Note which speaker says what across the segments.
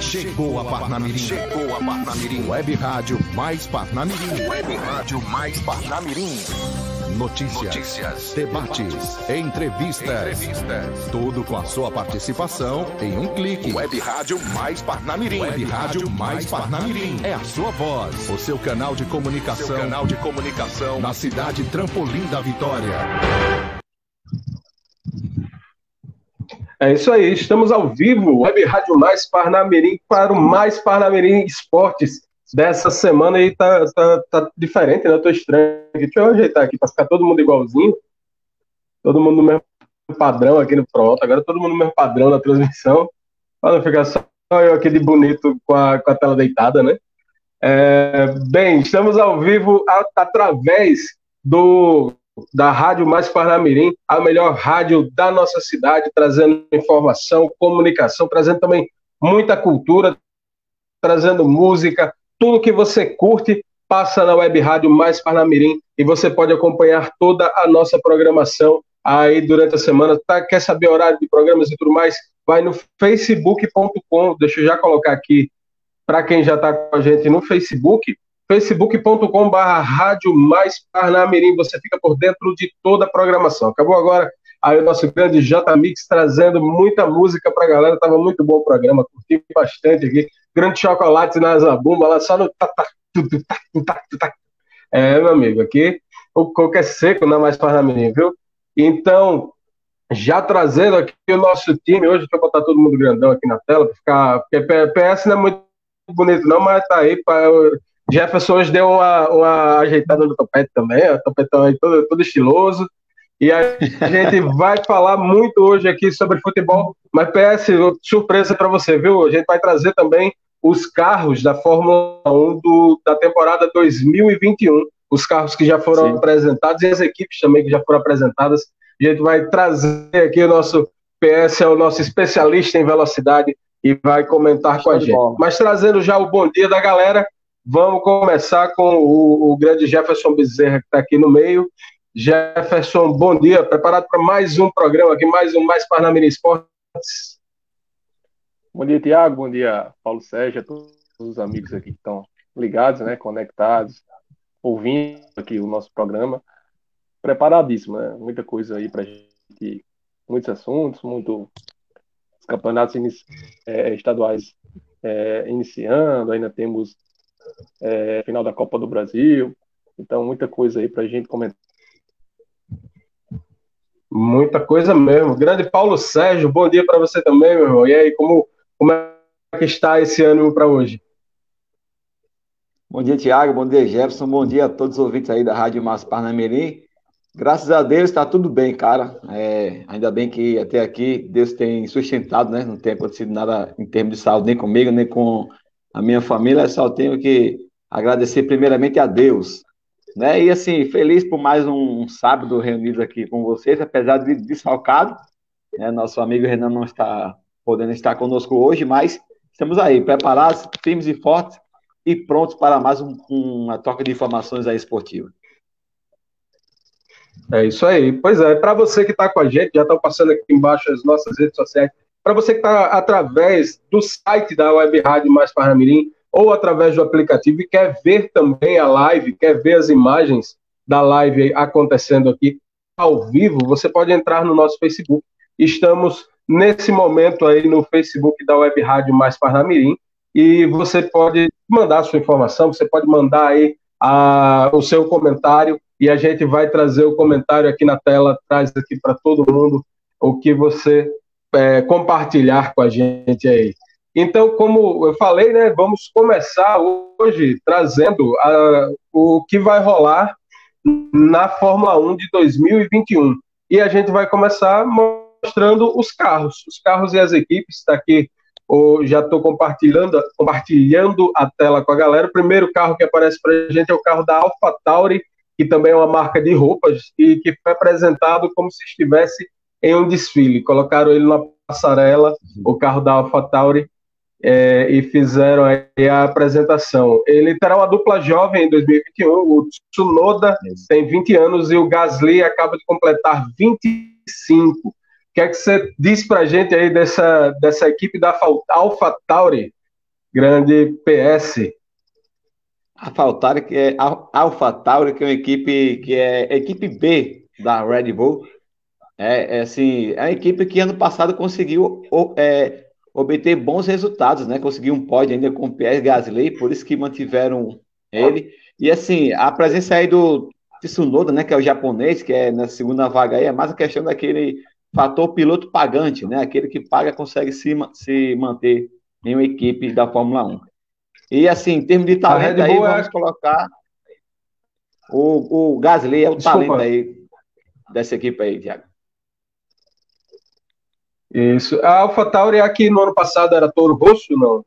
Speaker 1: Chegou a Parnamirim. Chegou a Parnamirim. Web Rádio mais Parnamirim. Web Rádio mais Parnamirim. Notícias, Notícias debates, debates entrevistas, entrevistas. Tudo com a sua participação em um clique. Web Rádio mais Parnamirim. Web Rádio mais Parnamirim. É a sua voz, o seu canal de comunicação. Seu canal de comunicação na cidade Trampolim da Vitória.
Speaker 2: É isso aí, estamos ao vivo, Web Rádio Mais Parnamirim, para o Mais Parnamirim Esportes dessa semana aí tá, tá, tá diferente, né? Eu tô estranho. Deixa eu ajeitar aqui para ficar todo mundo igualzinho. Todo mundo no mesmo padrão aqui no pronto. Agora todo mundo no mesmo padrão na transmissão. Para não ficar só eu aqui de bonito com a, com a tela deitada, né? É, bem, estamos ao vivo através do da Rádio Mais Parnamirim, a melhor rádio da nossa cidade, trazendo informação, comunicação, trazendo também muita cultura, trazendo música, tudo que você curte passa na web rádio Mais Parnamirim e você pode acompanhar toda a nossa programação aí durante a semana. Tá, quer saber horário de programas e tudo mais? Vai no facebook.com, deixa eu já colocar aqui para quem já está com a gente no Facebook, facebook.com.br Rádio Mais Parnamirim. Você fica por dentro de toda a programação. Acabou agora aí o nosso grande J Mix trazendo muita música para a galera. Tava muito bom o programa, curti bastante aqui. Grande chocolate na zabumba, lá só no É, meu amigo, aqui o coco é seco, é mais Parnamirim, viu? Então, já trazendo aqui o nosso time, hoje deixa eu botar todo mundo grandão aqui na tela, para ficar. Porque PS não é muito bonito, não, mas tá aí para Jefferson hoje deu uma, uma ajeitada no topete também, o topetão aí todo, todo estiloso. E a gente vai falar muito hoje aqui sobre futebol, mas PS, surpresa para você, viu? A gente vai trazer também os carros da Fórmula 1 do, da temporada 2021, os carros que já foram Sim. apresentados e as equipes também que já foram apresentadas. A gente vai trazer aqui o nosso PS, é o nosso especialista em velocidade, e vai comentar com a gente. Mas trazendo já o bom dia da galera, Vamos começar com o, o grande Jefferson Bezerra, que está aqui no meio. Jefferson, bom dia. Preparado para mais um programa aqui, mais um Mais Parnamirim Esportes?
Speaker 3: Bom dia, Tiago. Bom dia, Paulo Sérgio, a todos os amigos aqui que estão ligados, né, conectados, ouvindo aqui o nosso programa. Preparadíssimo, né? Muita coisa aí para gente, muitos assuntos, muito os campeonatos é, estaduais é, iniciando, ainda temos é, final da Copa do Brasil. Então, muita coisa aí para a gente comentar.
Speaker 2: Muita coisa mesmo. Grande Paulo Sérgio, bom dia para você também, meu irmão. E aí, como, como é que está esse ânimo para hoje?
Speaker 4: Bom dia, Tiago. Bom dia, Jefferson. Bom dia a todos os ouvintes aí da Rádio Márcio Parnamirim. Graças a Deus está tudo bem, cara. É, ainda bem que até aqui Deus tem sustentado, né? Não tem acontecido nada em termos de saúde, nem comigo, nem com a minha família, só tenho que agradecer primeiramente a Deus. Né? E assim, feliz por mais um, sábado reunido aqui com vocês, apesar de desfalcado. Né? Nosso amigo Renan não está podendo estar conosco hoje, mas estamos aí, preparados, firmes e fortes e prontos para mais um, uma troca de informações aí esportiva.
Speaker 2: É isso aí. Pois é, para você que está com a gente, já estão passando aqui embaixo as nossas redes sociais, para você que está através do site da Web Rádio Mais Parnamirim ou através do aplicativo e quer ver também a live, quer ver as imagens da live acontecendo aqui ao vivo, você pode entrar no nosso Facebook. Estamos nesse momento aí no Facebook da Web Rádio Mais Parnamirim e você pode mandar a sua informação, você pode mandar aí a, o seu comentário e a gente vai trazer o comentário aqui na tela, traz aqui para todo mundo o que você é, compartilhar com a gente aí. Então, como eu falei, né, vamos começar hoje trazendo a, o que vai rolar na Fórmula 1 de 2021. E a gente vai começar mostrando os carros, os carros e as equipes. Está aqui, já estou compartilhando, compartilhando a tela com a galera. O primeiro carro que aparece para a gente é o carro da AlphaTauri, que também é uma marca de roupas e que foi apresentado como se estivesse em um desfile. Colocaram ele na passarela, o carro da AlphaTauri, é, e fizeram a apresentação. Ele terá uma dupla jovem em 2021. O Tsunoda tem 20 anos e o Gasly acaba de completar 25. que é que você diz para a gente aí dessa, dessa equipe da Alpha Tauri, grande PS?
Speaker 4: A Tauri, que é Alpha Tauri, que é uma equipe que é equipe B da Red Bull. É, é assim, é uma equipe que ano passado conseguiu é, obter bons resultados, né? Conseguiu um pódio ainda com o Pierre Gasly, por isso que mantiveram ele. E assim, a presença aí do Tsunoda, né, que é o japonês, que é na segunda vaga aí, é mais a questão daquele fator piloto pagante, né? Aquele que paga consegue se, se manter em uma equipe da Fórmula 1. E assim, em termos de talento aí, vamos é... colocar o, o Gasly é o Desculpa. talento aí dessa equipe aí, Thiago.
Speaker 2: Isso. A AlphaTauri aqui no ano passado era Toro Rosso, não?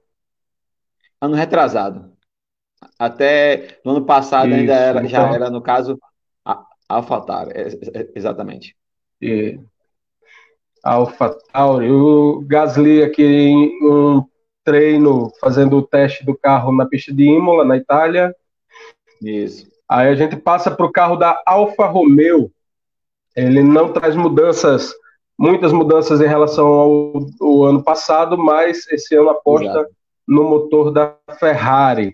Speaker 4: Ano retrasado. Até no ano passado Isso, ainda era, já então. era, no caso, a AlphaTauri, é, é, exatamente.
Speaker 2: E... AlphaTauri. O Gasly aqui em um treino fazendo o teste do carro na pista de Imola, na Itália.
Speaker 4: Isso.
Speaker 2: Aí a gente passa para o carro da Alfa Romeo. Ele não traz mudanças muitas mudanças em relação ao, ao ano passado, mas esse ano aposta Exato. no motor da Ferrari.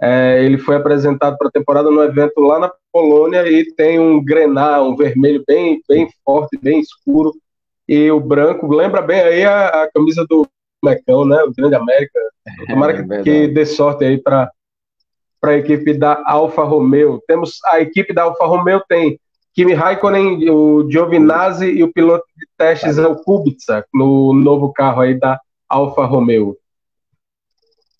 Speaker 2: É, ele foi apresentado para a temporada no evento lá na Polônia e tem um grená, um vermelho bem, bem forte, bem escuro, e o branco lembra bem aí a, a camisa do Mecão, né? O Grande América. Tomara é, que, que dê sorte aí para a equipe da Alfa Romeo. Temos a equipe da Alfa Romeo tem Kimi Raikkonen, o Giovinazzi e o piloto de testes é o Kubica, no novo carro aí da Alfa Romeo.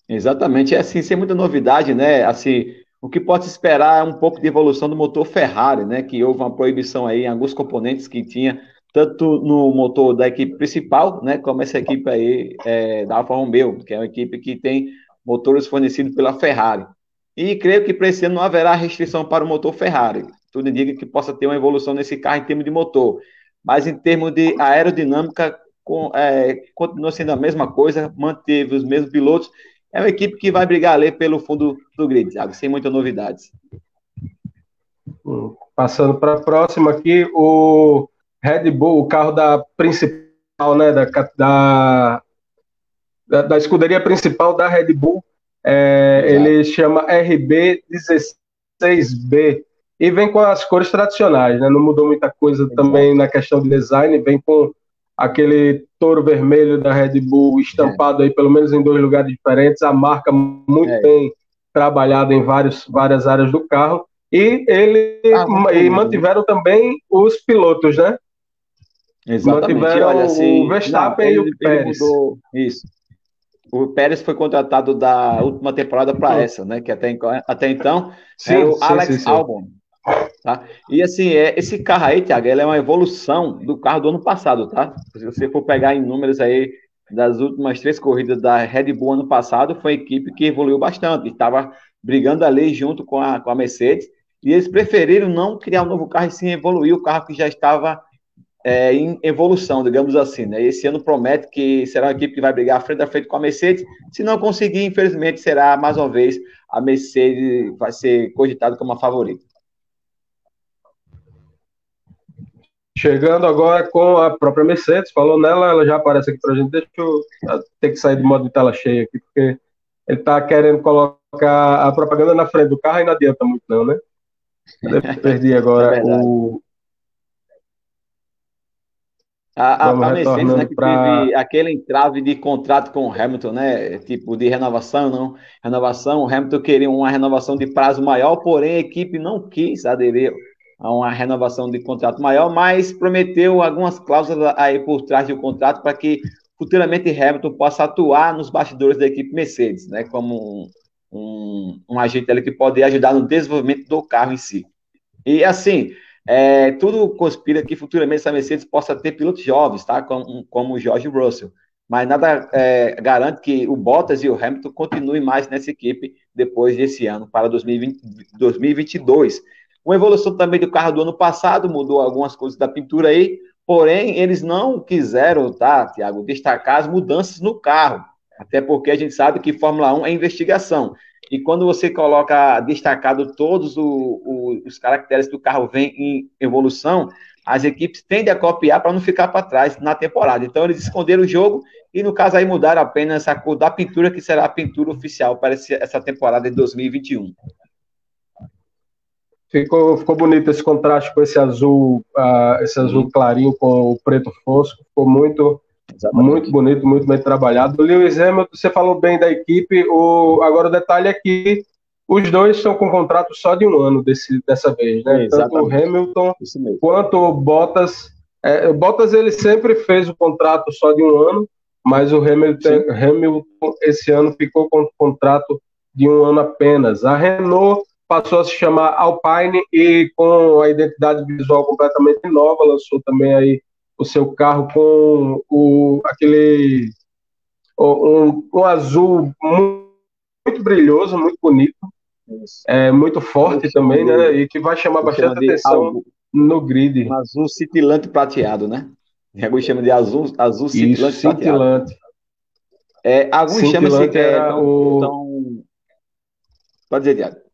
Speaker 4: Exatamente, é assim, sem muita novidade, né? Assim, o que pode se esperar é um pouco de evolução do motor Ferrari, né? Que houve uma proibição aí em alguns componentes que tinha, tanto no motor da equipe principal, né? Como essa equipe aí é, da Alfa Romeo, que é uma equipe que tem motores fornecidos pela Ferrari. E creio que para esse ano não haverá restrição para o motor Ferrari tudo indica que possa ter uma evolução nesse carro em termos de motor. Mas em termos de aerodinâmica, com, é, continua sendo a mesma coisa, manteve os mesmos pilotos. É uma equipe que vai brigar ali pelo fundo do grid, Thiago, sem muitas novidades.
Speaker 2: Passando para a próxima aqui, o Red Bull, o carro da principal, né, da, da, da, da escuderia principal da Red Bull, é, ele chama RB16B e vem com as cores tradicionais, né? Não mudou muita coisa também na questão de design, vem com aquele touro vermelho da Red Bull estampado é. aí pelo menos em dois lugares diferentes, a marca muito é. bem trabalhada em vários, várias áreas do carro e ele ah, e mantiveram também os pilotos, né?
Speaker 4: Exatamente. Mantiveram Olha, assim, o Verstappen não, ele, e o Pérez. Mudou, isso. O Pérez foi contratado da última temporada para essa, né? Que até, até então sim, o sim, Alex sim, Albon. Tá? E assim, é, esse carro aí, Thiago, ele é uma evolução do carro do ano passado, tá? Se você for pegar em números aí das últimas três corridas da Red Bull ano passado, foi uma equipe que evoluiu bastante, estava brigando ali junto com a, com a Mercedes, e eles preferiram não criar um novo carro e sim evoluir o carro que já estava é, em evolução, digamos assim. Né? Esse ano promete que será uma equipe que vai brigar frente a frente com a Mercedes. Se não conseguir, infelizmente, será mais uma vez a Mercedes vai ser cogitada como a favorita.
Speaker 2: Chegando agora com a própria Mercedes, falou nela, ela já aparece aqui para a gente. Deixa eu ter que sair do modo de tela cheia aqui, porque ele está querendo colocar a propaganda na frente do carro e não adianta muito, não, né? Eu perdi agora é o.
Speaker 4: A, a, a Mercedes, né, que pra... teve aquele entrave de contrato com o Hamilton, né? Tipo, de renovação, não. Renovação, o Hamilton queria uma renovação de prazo maior, porém a equipe não quis aderir a uma renovação de contrato maior, mas prometeu algumas cláusulas aí por trás do contrato para que futuramente Hamilton possa atuar nos bastidores da equipe Mercedes, né, como um, um, um agente ali que pode ajudar no desenvolvimento do carro em si. E assim, é, tudo conspira que futuramente essa Mercedes possa ter pilotos jovens, tá, como, o George Russell, mas nada é, garante que o Bottas e o Hamilton continuem mais nessa equipe depois desse ano, para 2020, 2022. Uma evolução também do carro do ano passado, mudou algumas coisas da pintura aí, porém, eles não quiseram, tá, Tiago, destacar as mudanças no carro, até porque a gente sabe que Fórmula 1 é investigação. E quando você coloca destacado todos o, o, os caracteres do carro vem em evolução, as equipes tendem a copiar para não ficar para trás na temporada. Então eles esconderam o jogo e no caso aí mudaram apenas a cor da pintura que será a pintura oficial para essa temporada de 2021.
Speaker 2: Ficou, ficou bonito esse contraste com esse azul, uh, esse azul clarinho com o preto fosco. Ficou muito, Exatamente. muito bonito, muito bem trabalhado. O Lewis Hamilton, você falou bem da equipe. O, agora o detalhe é que os dois estão com contrato só de um ano desse, dessa vez, né? Tanto o Hamilton quanto o Bottas. É, o Bottas ele sempre fez o contrato só de um ano, mas o Hamilton, Hamilton esse ano ficou com o contrato de um ano apenas. A Renault passou a se chamar Alpine e com a identidade visual completamente nova, lançou também aí o seu carro com o, aquele um, um azul muito, muito, brilhoso, muito bonito, é, muito forte também, né? E que vai chamar bastante atenção no grid.
Speaker 4: Um azul cintilante prateado, né? Alguns chamam de azul, azul cintilante Isso, cintilante. É, alguns chamam de é, tão, o... tão... Pode dizer, Tiago.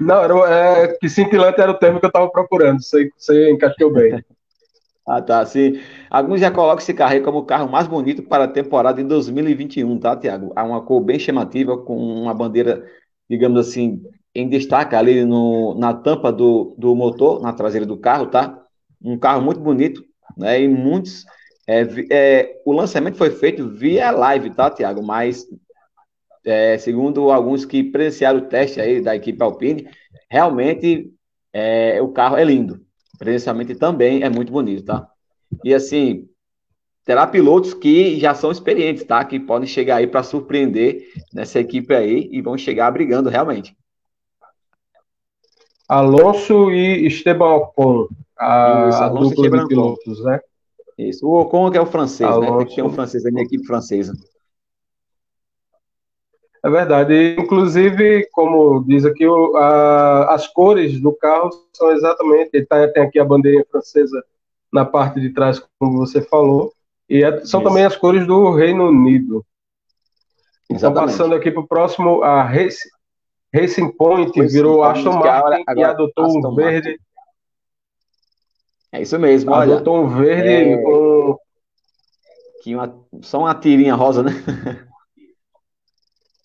Speaker 2: Não, era, é, que cintilante era o termo que eu estava procurando. Você, você encaixou bem.
Speaker 4: ah, tá. Sim. Alguns já colocam esse carro aí como o carro mais bonito para a temporada em 2021, tá, Tiago? Há uma cor bem chamativa, com uma bandeira, digamos assim, em destaque ali no, na tampa do, do motor, na traseira do carro, tá? Um carro muito bonito, né? E muitos. É, é, o lançamento foi feito via live, tá, Tiago? Mas é, segundo alguns que presenciaram o teste aí da equipe Alpine, realmente é, o carro é lindo. Presencialmente também é muito bonito, tá? E assim, terá pilotos que já são experientes, tá? Que podem chegar aí para surpreender nessa equipe aí e vão chegar brigando realmente.
Speaker 2: Alonso e Esteban Ocon, a, Isso, dupla de pilotos, né?
Speaker 4: Isso, o Ocon que é o francês, Alonso... né? Tem que ter um francês na equipe francesa.
Speaker 2: É verdade. Inclusive, como diz aqui, a, as cores do carro são exatamente. Tá, tem aqui a bandeirinha francesa na parte de trás, como você falou, e é, são Isso. também as cores do Reino Unido. Então, passando aqui para o próximo, a Race, Racing Point virou sim, Aston Martin agora, e adotou Aston um verde. Martin.
Speaker 4: É isso mesmo,
Speaker 2: olha. Adotou um verde é... com.
Speaker 4: Que uma, só uma tirinha rosa, né?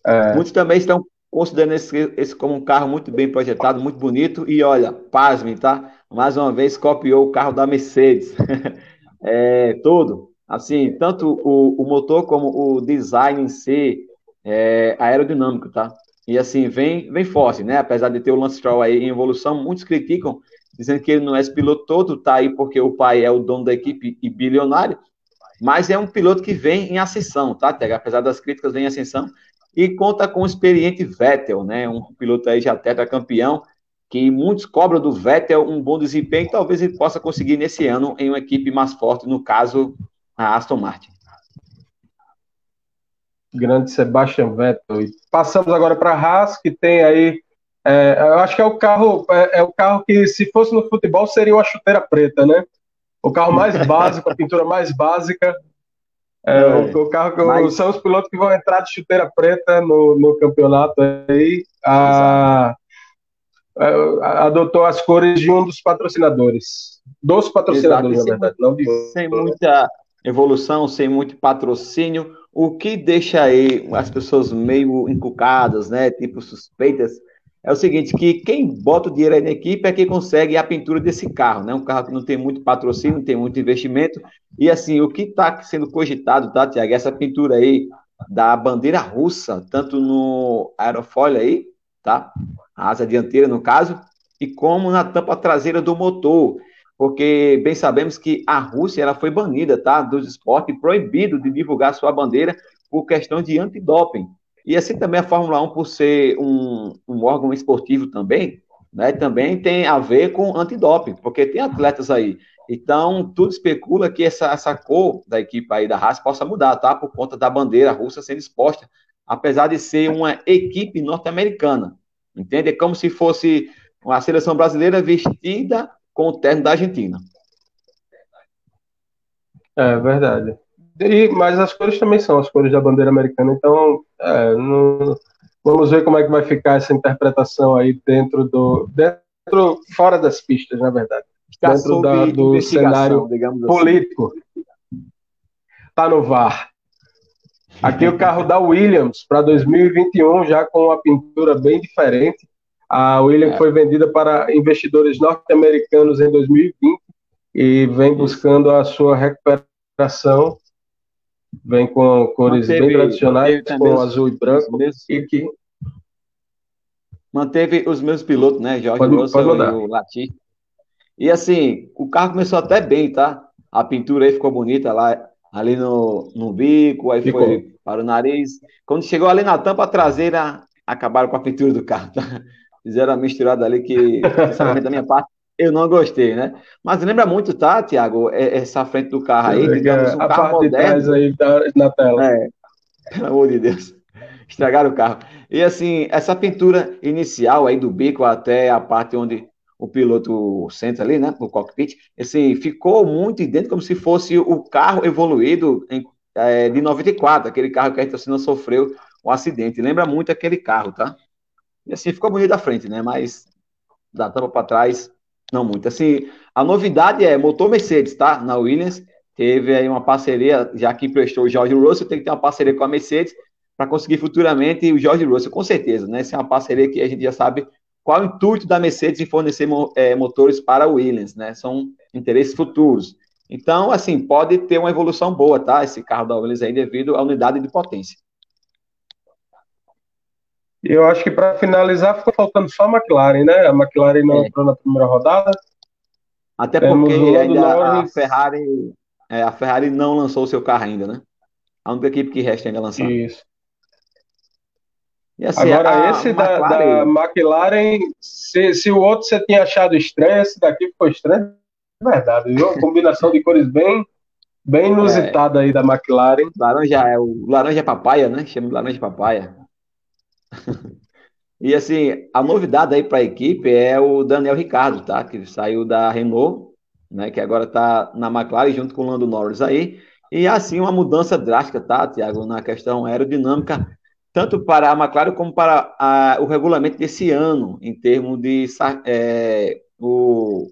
Speaker 4: É. Muitos também estão considerando esse, esse, como um carro muito bem projetado, muito bonito. E olha, pasmem, tá? Mais uma vez copiou o carro da Mercedes. é, todo. Assim, tanto o, o, motor como o design em si é aerodinâmico, tá? E assim, vem, vem forte, né? Apesar de ter o Lance Stroll aí em evolução, muitos criticam, dizendo que ele não é esse piloto todo, tá aí porque o pai é o dono da equipe e bilionário, mas é um piloto que vem em ascensão, tá, Tega? Apesar das críticas, vem em ascensão e conta com o experiente Vettel, né? Um piloto aí já campeão, que muitos cobram do Vettel um bom desempenho, talvez ele possa conseguir nesse ano em uma equipe mais forte, no caso, a Aston Martin.
Speaker 2: Grande Sebastian Vettel. E passamos agora para a Haas, que tem aí. É, eu acho que é o carro, é, é, o carro que, se fosse no futebol, seria uma chuteira preta, né? O carro mais básico, a pintura mais básica, é, é, o, o, carro que Mas... são os pilotos que vão entrar de chuteira preta no, no campeonato aí. A, a, adotou as cores de um dos patrocinadores. Dos patrocinadores, Exato. na verdade, não de
Speaker 4: Sem muita evolução, sem muito patrocínio, o que deixa aí as pessoas meio encucadas, né? Tipo suspeitas é o seguinte, que quem bota o dinheiro aí na equipe é quem consegue a pintura desse carro, né? Um carro que não tem muito patrocínio, não tem muito investimento. E assim, o que está sendo cogitado, tá, Tiago? Essa pintura aí da bandeira russa, tanto no aerofólio aí, tá? A asa dianteira, no caso, e como na tampa traseira do motor. Porque bem sabemos que a Rússia ela foi banida, tá? Dos esportes, proibido de divulgar sua bandeira por questão de antidoping. E assim também a Fórmula 1, por ser um, um órgão esportivo também, né, também tem a ver com antidoping, porque tem atletas aí. Então, tudo especula que essa, essa cor da equipe aí da Haas possa mudar, tá? Por conta da bandeira russa sendo exposta, apesar de ser uma equipe norte-americana. Entende? É como se fosse a seleção brasileira vestida com o terno da Argentina.
Speaker 2: É verdade. E, mas as cores também são as cores da bandeira americana, então é, não, vamos ver como é que vai ficar essa interpretação aí dentro do, dentro fora das pistas, na verdade. Dentro da, do cenário assim. político. Está no VAR. Aqui o carro da Williams para 2021, já com uma pintura bem diferente. A Williams é. foi vendida para investidores norte-americanos em 2020 e vem buscando a sua recuperação. Vem com cores manteve, bem tradicionais, com azul e branco. E que...
Speaker 4: Manteve os meus pilotos, né? Jorge pode, Russell pode e o Latifi. E assim, o carro começou até bem, tá? A pintura aí ficou bonita lá, ali no, no bico, aí ficou. foi para o nariz. Quando chegou ali na tampa traseira, acabaram com a pintura do carro. Tá? Fizeram a misturada ali que, sinceramente, da minha parte, eu não gostei, né? Mas lembra muito, tá, Tiago? É, essa frente do carro aí, digamos, um a carro moderno.
Speaker 2: aí tá na tela.
Speaker 4: É, pelo amor de Deus. Estragaram o carro. E assim, essa pintura inicial aí do bico até a parte onde o piloto senta ali, né, no cockpit, assim, ficou muito idêntico como se fosse o carro evoluído em, é, de 94, aquele carro que a gente não sofreu um acidente. Lembra muito aquele carro, tá? E assim, ficou bonito da frente, né, mas da tampa para trás, não muito. Assim, a novidade é motor Mercedes, tá? Na Williams, teve aí uma parceria, já que prestou o George Russell, tem que ter uma parceria com a Mercedes para conseguir futuramente o George Russell, com certeza, né? Essa é uma parceria que a gente já sabe qual o intuito da Mercedes em fornecer é, motores para a Williams, né? São interesses futuros. Então, assim, pode ter uma evolução boa, tá? Esse carro da Williams aí devido à unidade de potência.
Speaker 2: Eu acho que para finalizar ficou faltando só a McLaren, né? A McLaren não é. entrou na primeira rodada.
Speaker 4: Até porque ainda a Ferrari, é, a Ferrari não lançou o seu carro ainda, né? A única equipe que resta ainda lançar.
Speaker 2: Isso. Assim, Agora, esse da, McLaren... da, McLaren, se, se, o outro você tinha achado estranho, esse daqui ficou estranho. É verdade, viu? Combinação de cores bem, bem inusitada é. aí da McLaren.
Speaker 4: Laranja é o laranja papaya, né? Chama de laranja papaya. e assim, a novidade aí para a equipe é o Daniel Ricardo, tá? Que saiu da Renault, né? Que agora está na McLaren junto com o Lando Norris aí. E assim, uma mudança drástica, tá, Tiago, na questão aerodinâmica tanto para a McLaren como para a, o regulamento desse ano, em termos de é, o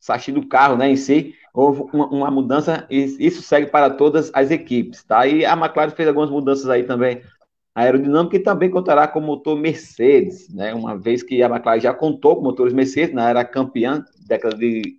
Speaker 4: sachi do carro né, em si, houve uma, uma, mudança, e isso segue para todas as equipes. Tá? E a McLaren fez algumas mudanças aí também aerodinâmica e também contará com motor Mercedes, né? uma vez que a McLaren já contou com motores Mercedes, né? era campeã década de,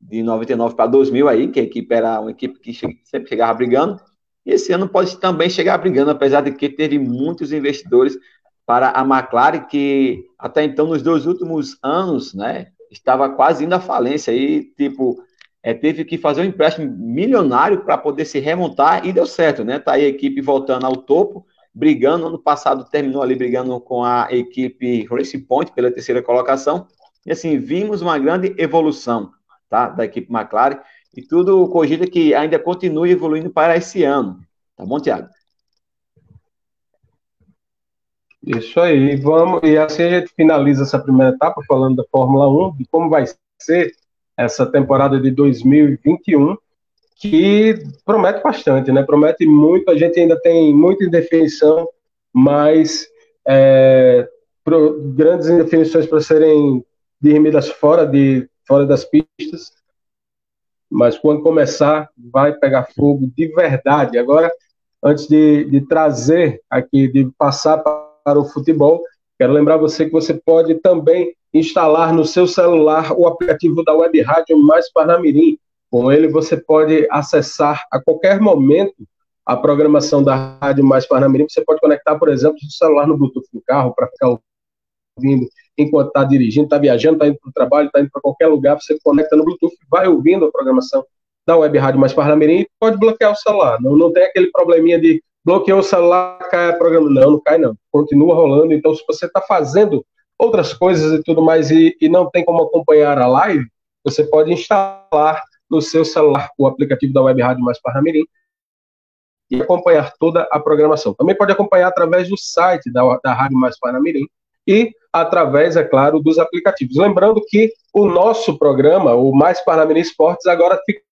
Speaker 4: de 99 para 2000 aí, que a equipe era uma equipe que sempre chegava brigando, e esse ano pode também chegar brigando, apesar de que teve muitos investidores para a McLaren, que até então, nos dois últimos anos, né, estava quase indo à falência. E, tipo, é, teve que fazer um empréstimo milionário para poder se remontar e deu certo, né? Tá aí a equipe voltando ao topo, brigando. Ano passado terminou ali brigando com a equipe Race Point pela terceira colocação. E assim, vimos uma grande evolução tá, da equipe McLaren e tudo cogita que ainda continue evoluindo para esse ano. Tá bom, Tiago?
Speaker 2: Isso aí, vamos, e assim a gente finaliza essa primeira etapa falando da Fórmula 1, de como vai ser essa temporada de 2021, que promete bastante, né? Promete muito, a gente ainda tem muita indefinição, mas é, pro, grandes indefinições para serem dirimidas fora, de, fora das pistas, mas quando começar, vai pegar fogo de verdade. Agora, antes de, de trazer aqui, de passar para o futebol, quero lembrar você que você pode também instalar no seu celular o aplicativo da Web Rádio Mais Parnamirim. Com ele, você pode acessar a qualquer momento a programação da Rádio Mais Parnamirim. Você pode conectar, por exemplo, o celular no Bluetooth do carro para ficar ouvindo enquanto está dirigindo, está viajando, está indo para o trabalho, está indo para qualquer lugar, você conecta no Bluetooth, vai ouvindo a programação da Web Rádio Mais Parnamirim e pode bloquear o celular. Não, não tem aquele probleminha de bloqueou o celular, cai o programa. Não, não cai não. Continua rolando. Então, se você está fazendo outras coisas e tudo mais e, e não tem como acompanhar a live, você pode instalar no seu celular o aplicativo da Web Rádio Mais Parnamirim e acompanhar toda a programação. Também pode acompanhar através do site da, da Rádio Mais Parnamirim, e através, é claro, dos aplicativos. Lembrando que o nosso programa, o Mais Parnamirim Esportes, agora fica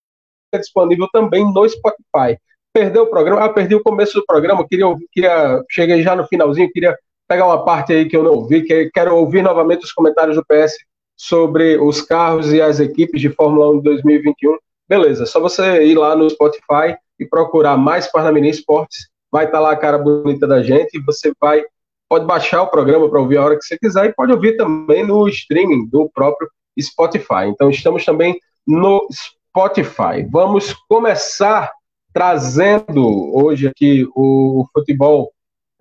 Speaker 2: disponível também no Spotify. Perdeu o programa? Ah, perdi o começo do programa, queria, queria cheguei já no finalzinho, queria pegar uma parte aí que eu não ouvi, que quero ouvir novamente os comentários do PS sobre os carros e as equipes de Fórmula 1 de 2021, beleza, só você ir lá no Spotify e procurar mais Parnamirim Esportes, vai estar tá lá a cara bonita da gente e você vai pode baixar o programa para ouvir a hora que você quiser e pode ouvir também no streaming do próprio Spotify. Então estamos também no Spotify. Vamos começar trazendo hoje aqui o futebol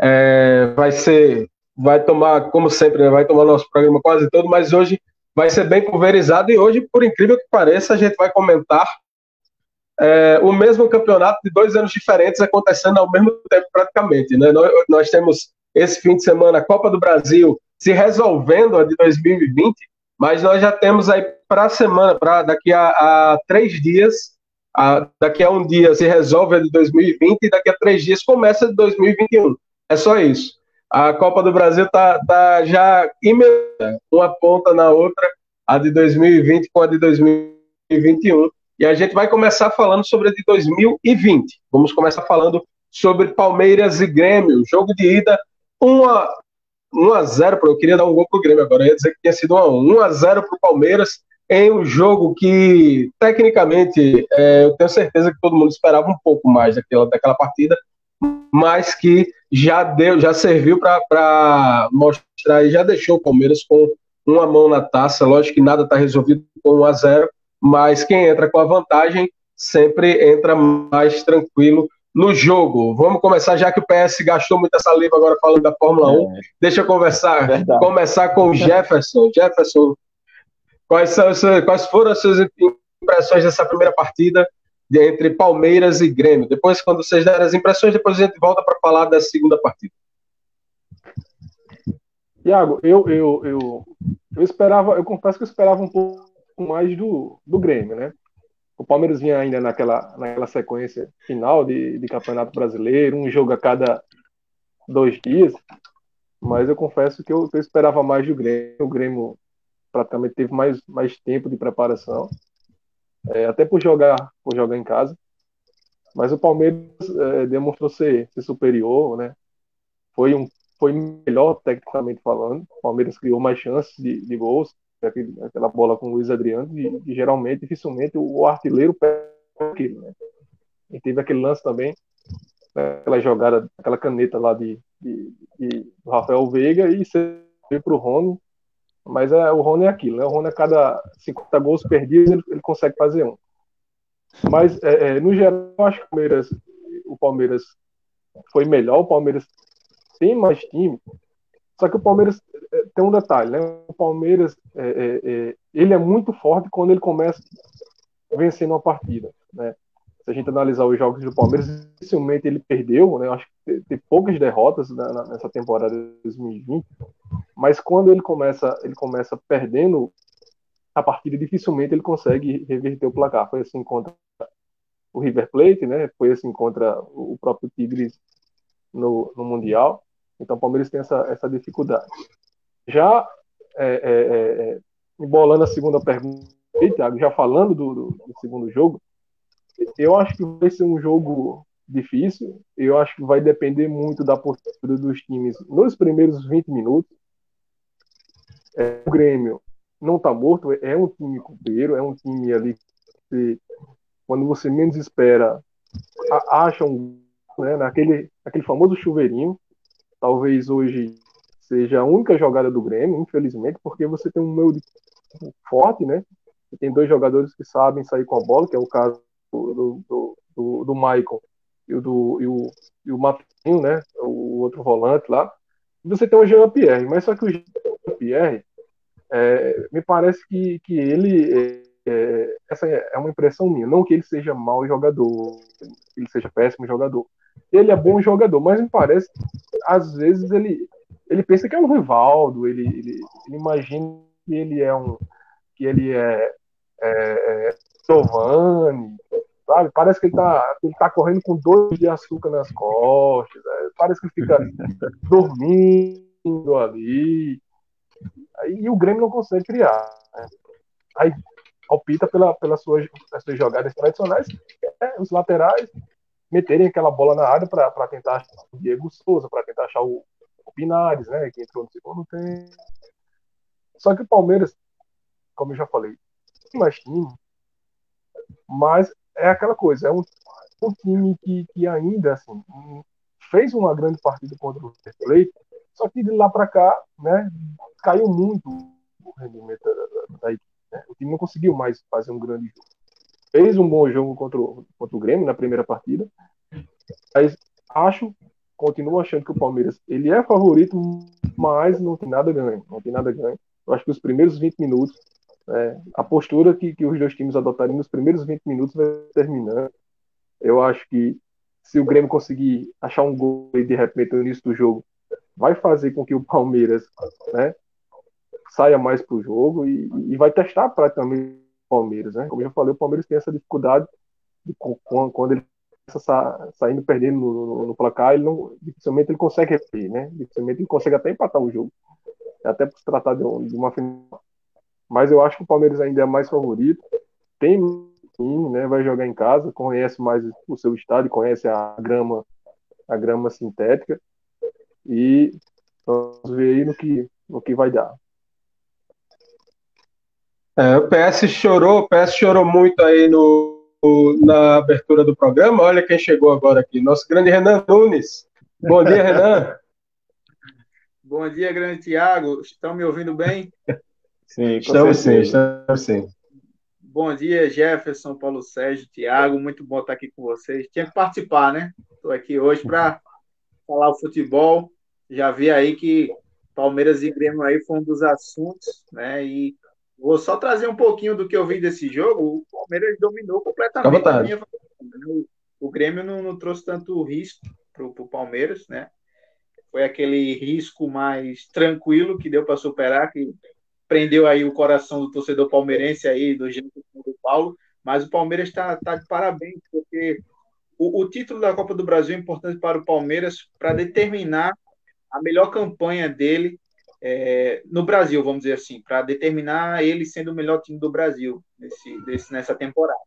Speaker 2: é, vai ser vai tomar como sempre né, vai tomar nosso programa quase todo, mas hoje vai ser bem pulverizado e hoje, por incrível que pareça, a gente vai comentar é, o mesmo campeonato de dois anos diferentes acontecendo ao mesmo tempo praticamente. Né? Nós, nós temos esse fim de semana a Copa do Brasil se resolvendo a de 2020, mas nós já temos aí para a semana, para daqui a, a, três dias, a, daqui a um dia se resolve a de 2020 e daqui a três dias começa a de 2021. É só isso. A Copa do Brasil tá, tá já imediata, uma ponta na outra, a de 2020 com a de 2021. E a gente vai começar falando sobre a de 2020. Vamos começar falando sobre Palmeiras e Grêmio. Jogo de ida 1 a, 1 a 0 eu queria dar um gol pro Grêmio agora, eu ia dizer que tinha sido 1 a 1. 1 a 0 pro Palmeiras em um jogo que, tecnicamente, é, eu tenho certeza que todo mundo esperava um pouco mais daquela, daquela partida, mas que já deu, já serviu para mostrar e já deixou o Palmeiras com uma mão na taça. Lógico que nada está resolvido com 1 a 0, mas quem entra com a vantagem sempre entra mais tranquilo no jogo. Vamos começar, já que o PS gastou muita saliva agora falando da Fórmula 1. É. Deixa eu conversar, Verdade. começar com o Jefferson. Jefferson, quais, são, quais foram as suas impressões dessa primeira partida entre Palmeiras e Grêmio? Depois, quando vocês derem as impressões, depois a gente volta para falar da segunda partida.
Speaker 3: Iago, eu, eu, eu, eu esperava, eu confesso que eu esperava um pouco mais do, do Grêmio, né? o Palmeiras vinha ainda naquela, naquela sequência final de, de Campeonato Brasileiro, um jogo a cada dois dias, mas eu confesso que eu, eu esperava mais do Grêmio. O Grêmio praticamente teve mais, mais tempo de preparação, é, até por jogar, por jogar em casa. Mas o Palmeiras é, demonstrou ser, ser superior, né? Foi um foi melhor tecnicamente falando. O Palmeiras criou mais chances de, de gols, aquele, aquela bola com o Luiz Adriano, e, geralmente, dificilmente, o, artilheiro pega aquilo, né? E teve aquele lance também, né, aquela jogada, aquela caneta lá de, de, de Rafael Veiga e veio para o Rony, mas é, o Rony é aquilo, né? O Rony a cada 50 gols perdidos ele, ele consegue fazer um. Mas, é, é, no geral, eu acho que o Palmeiras, o Palmeiras foi melhor, o Palmeiras tem mais time, só que o Palmeiras é, tem um detalhe, né? O Palmeiras é, é, é, ele é muito forte quando ele começa vencendo uma partida, né? Se a gente analisar os jogos do Palmeiras, dificilmente ele perdeu, né? Acho que tem poucas derrotas nessa temporada de 2020, mas quando ele começa, ele começa perdendo a partida, dificilmente ele consegue reverter o placar. Foi assim contra o River Plate, né? Foi assim contra o próprio Tigres no, no Mundial. Então o Palmeiras tem essa, essa dificuldade. Já é, é, é, é embolando a segunda pergunta, Thiago, já falando do, do, do, segundo jogo, eu acho que vai ser um jogo difícil. Eu acho que vai depender muito da postura dos times nos primeiros 20 minutos. É, o Grêmio não está morto, é um time cumprido, é um time ali que, quando você menos espera, acha um, né, naquele, naquele famoso chuveirinho talvez hoje seja a única jogada do Grêmio, infelizmente, porque você tem um meio de forte, né? Você tem dois jogadores que sabem sair com a bola, que é o caso do, do, do, do Michael e o, do, e o, e o Matinho, né? O outro volante lá. Você tem o Jean Pierre, mas só que o Jean Pierre, é, me parece que, que ele. É, é, essa é uma impressão minha. Não que ele seja mau jogador, que ele seja péssimo jogador. Ele é bom jogador, mas me parece às vezes ele, ele pensa que é um Rivaldo, ele, ele, ele imagina que ele é um que ele é, é, é Giovanni, sabe? Parece que ele tá, ele tá correndo com dois de açúcar nas costas, é, parece que ele fica dormindo ali. E o Grêmio não consegue criar. Né? Aí opta pela, pelas, suas, pelas suas jogadas tradicionais, é, os laterais, meterem aquela bola na área para tentar achar o Diego Souza, para tentar achar o, o Pinares, né, que entrou no segundo tempo. Só que o Palmeiras como eu já falei, tem mais time, mas é aquela coisa, é um, um time que, que ainda assim, fez uma grande partida contra o Plate, só que de lá para cá, né, caiu muito o rendimento da, da equipe. Né? O time não conseguiu mais fazer um grande jogo. Fez um bom jogo contra o, contra o Grêmio na primeira partida, mas acho, continuo achando que o Palmeiras ele é favorito, mas não tem nada ganho. Não tem nada ganho. Eu acho que os primeiros 20 minutos, né, a postura que, que os dois times adotarem nos primeiros 20 minutos vai terminando. Eu acho que se o Grêmio conseguir achar um gol e de repente no início do jogo, vai fazer com que o Palmeiras né, saia mais para o jogo e, e, vai testar praticamente o Palmeiras. Né? Como eu já falei, o Palmeiras tem essa dificuldade de, quando ele está saindo perdendo no, no, no, placar, ele não, dificilmente ele consegue repetir, né? Dificilmente ele consegue até empatar o jogo, até por se tratar de uma final. Mas eu acho que o Palmeiras ainda é mais favorito. Tem time, né? Vai jogar em casa, conhece mais o seu estádio, conhece a grama, a grama sintética e vamos ver aí no que, no que vai dar.
Speaker 2: É, o PS chorou, o PS chorou muito aí no, na abertura do programa. Olha quem chegou agora aqui, nosso grande Renan Nunes. Bom dia, Renan.
Speaker 5: Bom dia, grande Tiago. Estão me ouvindo bem?
Speaker 2: Sim, estamos sim, estamos sim.
Speaker 5: Bom dia, Jefferson, Paulo Sérgio, Tiago. Muito bom estar aqui com vocês. Tinha que participar, né? Estou aqui hoje para falar o futebol. Já vi aí que Palmeiras e Grêmio aí foi um dos assuntos, né? E vou só trazer um pouquinho do que eu vi desse jogo. O Palmeiras dominou completamente. A minha... O Grêmio não, não trouxe tanto risco para o Palmeiras, né? Foi aquele risco mais tranquilo que deu para superar, que prendeu aí o coração do torcedor palmeirense aí, do Gênesis do Paulo, mas o Palmeiras está tá de parabéns, porque o, o, título da Copa do Brasil é importante para o Palmeiras para determinar a melhor campanha dele é, no Brasil, vamos dizer assim, para determinar ele sendo o melhor time do Brasil nesse, desse, nessa temporada.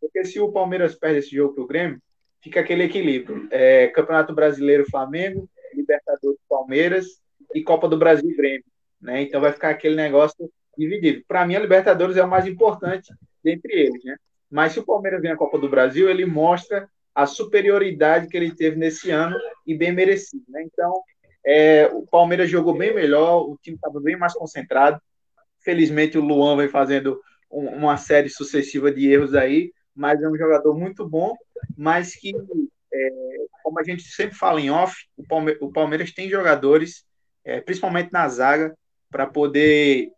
Speaker 5: Porque se o Palmeiras perde esse jogo para o Grêmio, fica aquele equilíbrio. É, Campeonato Brasileiro Flamengo, Libertadores Palmeiras e Copa do Brasil Grêmio né? Então vai ficar aquele negócio dividido. Para mim, a Libertadores é o mais importante dentre eles, né? Mas se o Palmeiras ganha a Copa do Brasil, ele mostra a superioridade que ele teve nesse ano e bem merecido, né? Então, é, o Palmeiras jogou bem melhor, o time estava bem mais concentrado. Felizmente, o Luan vai fazendo um, uma série sucessiva de erros aí, mas é um jogador muito bom, mas que, é, como a gente sempre fala em off, o Palmeiras, o Palmeiras tem jogadores, é, principalmente na zaga, para poder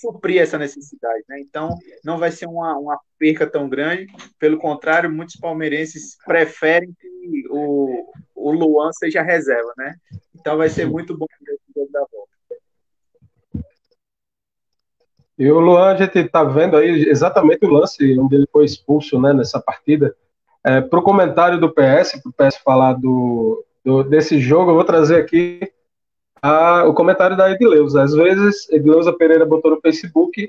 Speaker 5: suprir essa necessidade. Né? Então, não vai ser uma, uma perca tão grande. Pelo contrário, muitos palmeirenses preferem que o, o Luan seja reserva. Né? Então, vai ser muito bom o jogo da volta.
Speaker 2: E o Luan, a gente está vendo aí exatamente o lance onde ele foi expulso né, nessa partida. É, para o comentário do PS, para o PS falar do, do, desse jogo, eu vou trazer aqui a, o comentário da Edileuza. Às vezes, Edileuza Pereira botou no Facebook,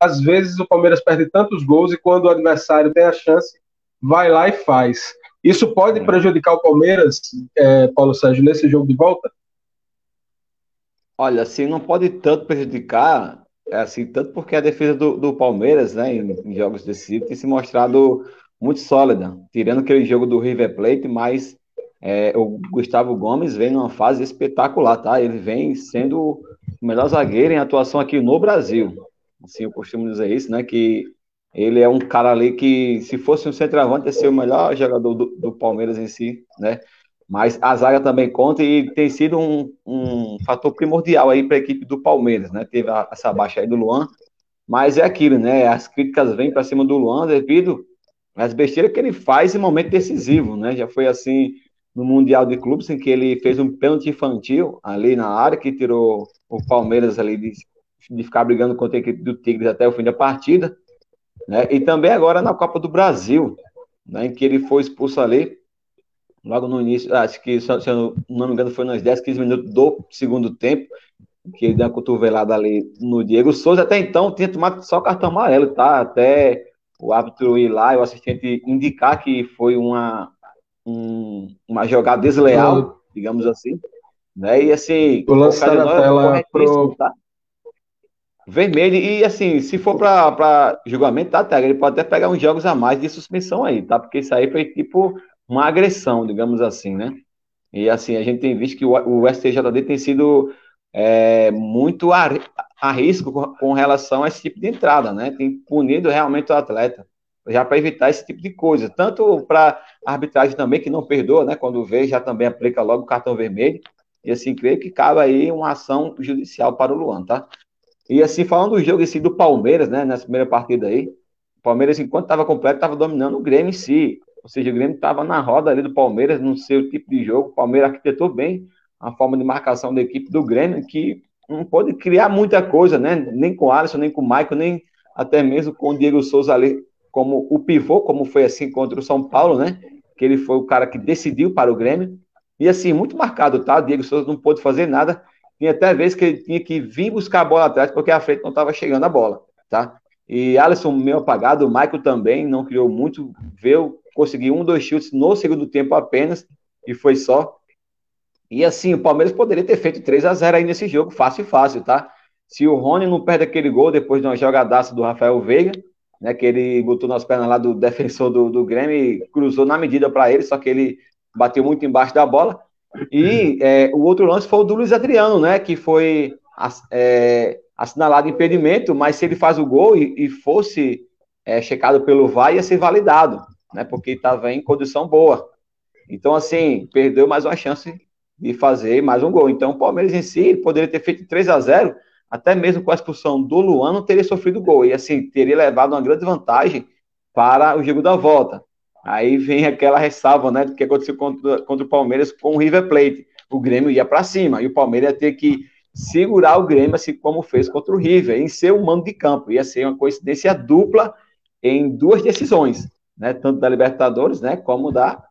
Speaker 2: às vezes o Palmeiras perde tantos gols e quando o adversário tem a chance, vai lá e faz. Isso pode prejudicar o Palmeiras, é, Paulo Sérgio, nesse jogo de volta?
Speaker 4: Olha, assim, não pode tanto prejudicar, é assim, tanto porque a defesa do, do Palmeiras, né, em, em jogos decisivos, tem se mostrado muito sólida, tirando aquele jogo do River Plate, mas é, o Gustavo Gomes vem numa fase espetacular, tá? Ele vem sendo o melhor zagueiro em atuação aqui no Brasil. Assim, eu costumo dizer isso, né? Que ele é um cara ali que, se fosse um centroavante, ia ser o melhor jogador do, do Palmeiras em si, né? Mas a zaga também conta e tem sido um, um fator primordial aí para a equipe do Palmeiras, né? Teve a, essa baixa aí do Luan, mas é aquilo, né? As críticas vêm para cima do Luan devido às besteiras que ele faz em momento decisivo, né? Já foi assim no Mundial de Clubes, em que ele fez um pênalti infantil ali na área, que tirou o Palmeiras ali de, de ficar brigando contra a equipe do Tigres até o fim da partida. Né? E também agora na Copa do Brasil, né, em que ele foi expulso ali, logo no início, acho que, se eu não me engano, foi nos 10, 15 minutos do segundo tempo, que ele deu uma cotovelada ali no Diego Souza. Até então tinha tomado só cartão amarelo, tá? Até o árbitro ir lá e o assistente indicar que foi uma, um, uma jogada desleal, digamos assim. Né? E assim,
Speaker 2: o lance tá na tela pro... tá?
Speaker 4: vermelho. E assim, se for para julgamento, tá, tá, ele pode até pegar uns jogos a mais de suspensão aí, tá? Porque isso aí foi tipo uma agressão, digamos assim, né? E assim, a gente tem visto que o, o STJD tem sido é, muito a, a risco com, com, relação a esse tipo de entrada, né? Tem punido realmente o atleta, já para evitar esse tipo de coisa. Tanto para a arbitragem também, que não perdoa, né? Quando vê, já também aplica logo o cartão vermelho. E assim, creio que cabe aí uma ação judicial para o Luan, tá? E assim, falando do jogo esse do Palmeiras, né? Nessa primeira partida aí, o Palmeiras, enquanto estava completo, estava dominando o Grêmio em si. Ou seja, o Grêmio estava na roda ali do Palmeiras, não sei o tipo de jogo. O Palmeiras arquitetou bem a forma de marcação da equipe do Grêmio, que não pode criar muita coisa, né? Nem com o Alisson, nem com o Michael, nem até mesmo com o Diego Souza ali como o pivô, como foi assim contra o São Paulo, né? Que ele foi o cara que decidiu para o Grêmio. E assim, muito marcado, tá? O Diego Souza não pôde fazer nada. Tinha até vezes que ele tinha que vir buscar a bola atrás, porque a frente não estava chegando a bola, tá? E Alisson meio apagado, o Michael também não criou muito, veio, conseguiu um, dois chutes no segundo tempo apenas, e foi só. E assim, o Palmeiras poderia ter feito 3 a 0 aí nesse jogo, fácil, fácil, tá? Se o Rony não perde aquele gol depois de uma jogadaça do Rafael Veiga, né, que ele botou nas pernas lá do defensor do, do Grêmio e cruzou na medida para ele, só que ele bateu muito embaixo da bola. E é, o outro lance foi o do Luiz Adriano, né, que foi é, assinalado impedimento, mas se ele faz o gol e, e fosse é, checado pelo VAR, ia ser validado, né? Porque estava em condição boa. Então, assim, perdeu mais uma chance de fazer mais um gol. Então, o Palmeiras em si poderia ter feito 3 a 0 até mesmo com a expulsão do Luan, não teria sofrido gol. E, assim, teria levado uma grande vantagem para o jogo da volta. Aí vem aquela ressalva, né, do que aconteceu contra, contra o Palmeiras com o River Plate. O Grêmio ia para cima e o Palmeiras ia ter que segurar o Grêmio, assim como fez contra o River, em ser mando de campo. Ia ser uma coincidência dupla em duas decisões, né? Tanto da Libertadores, né? Como da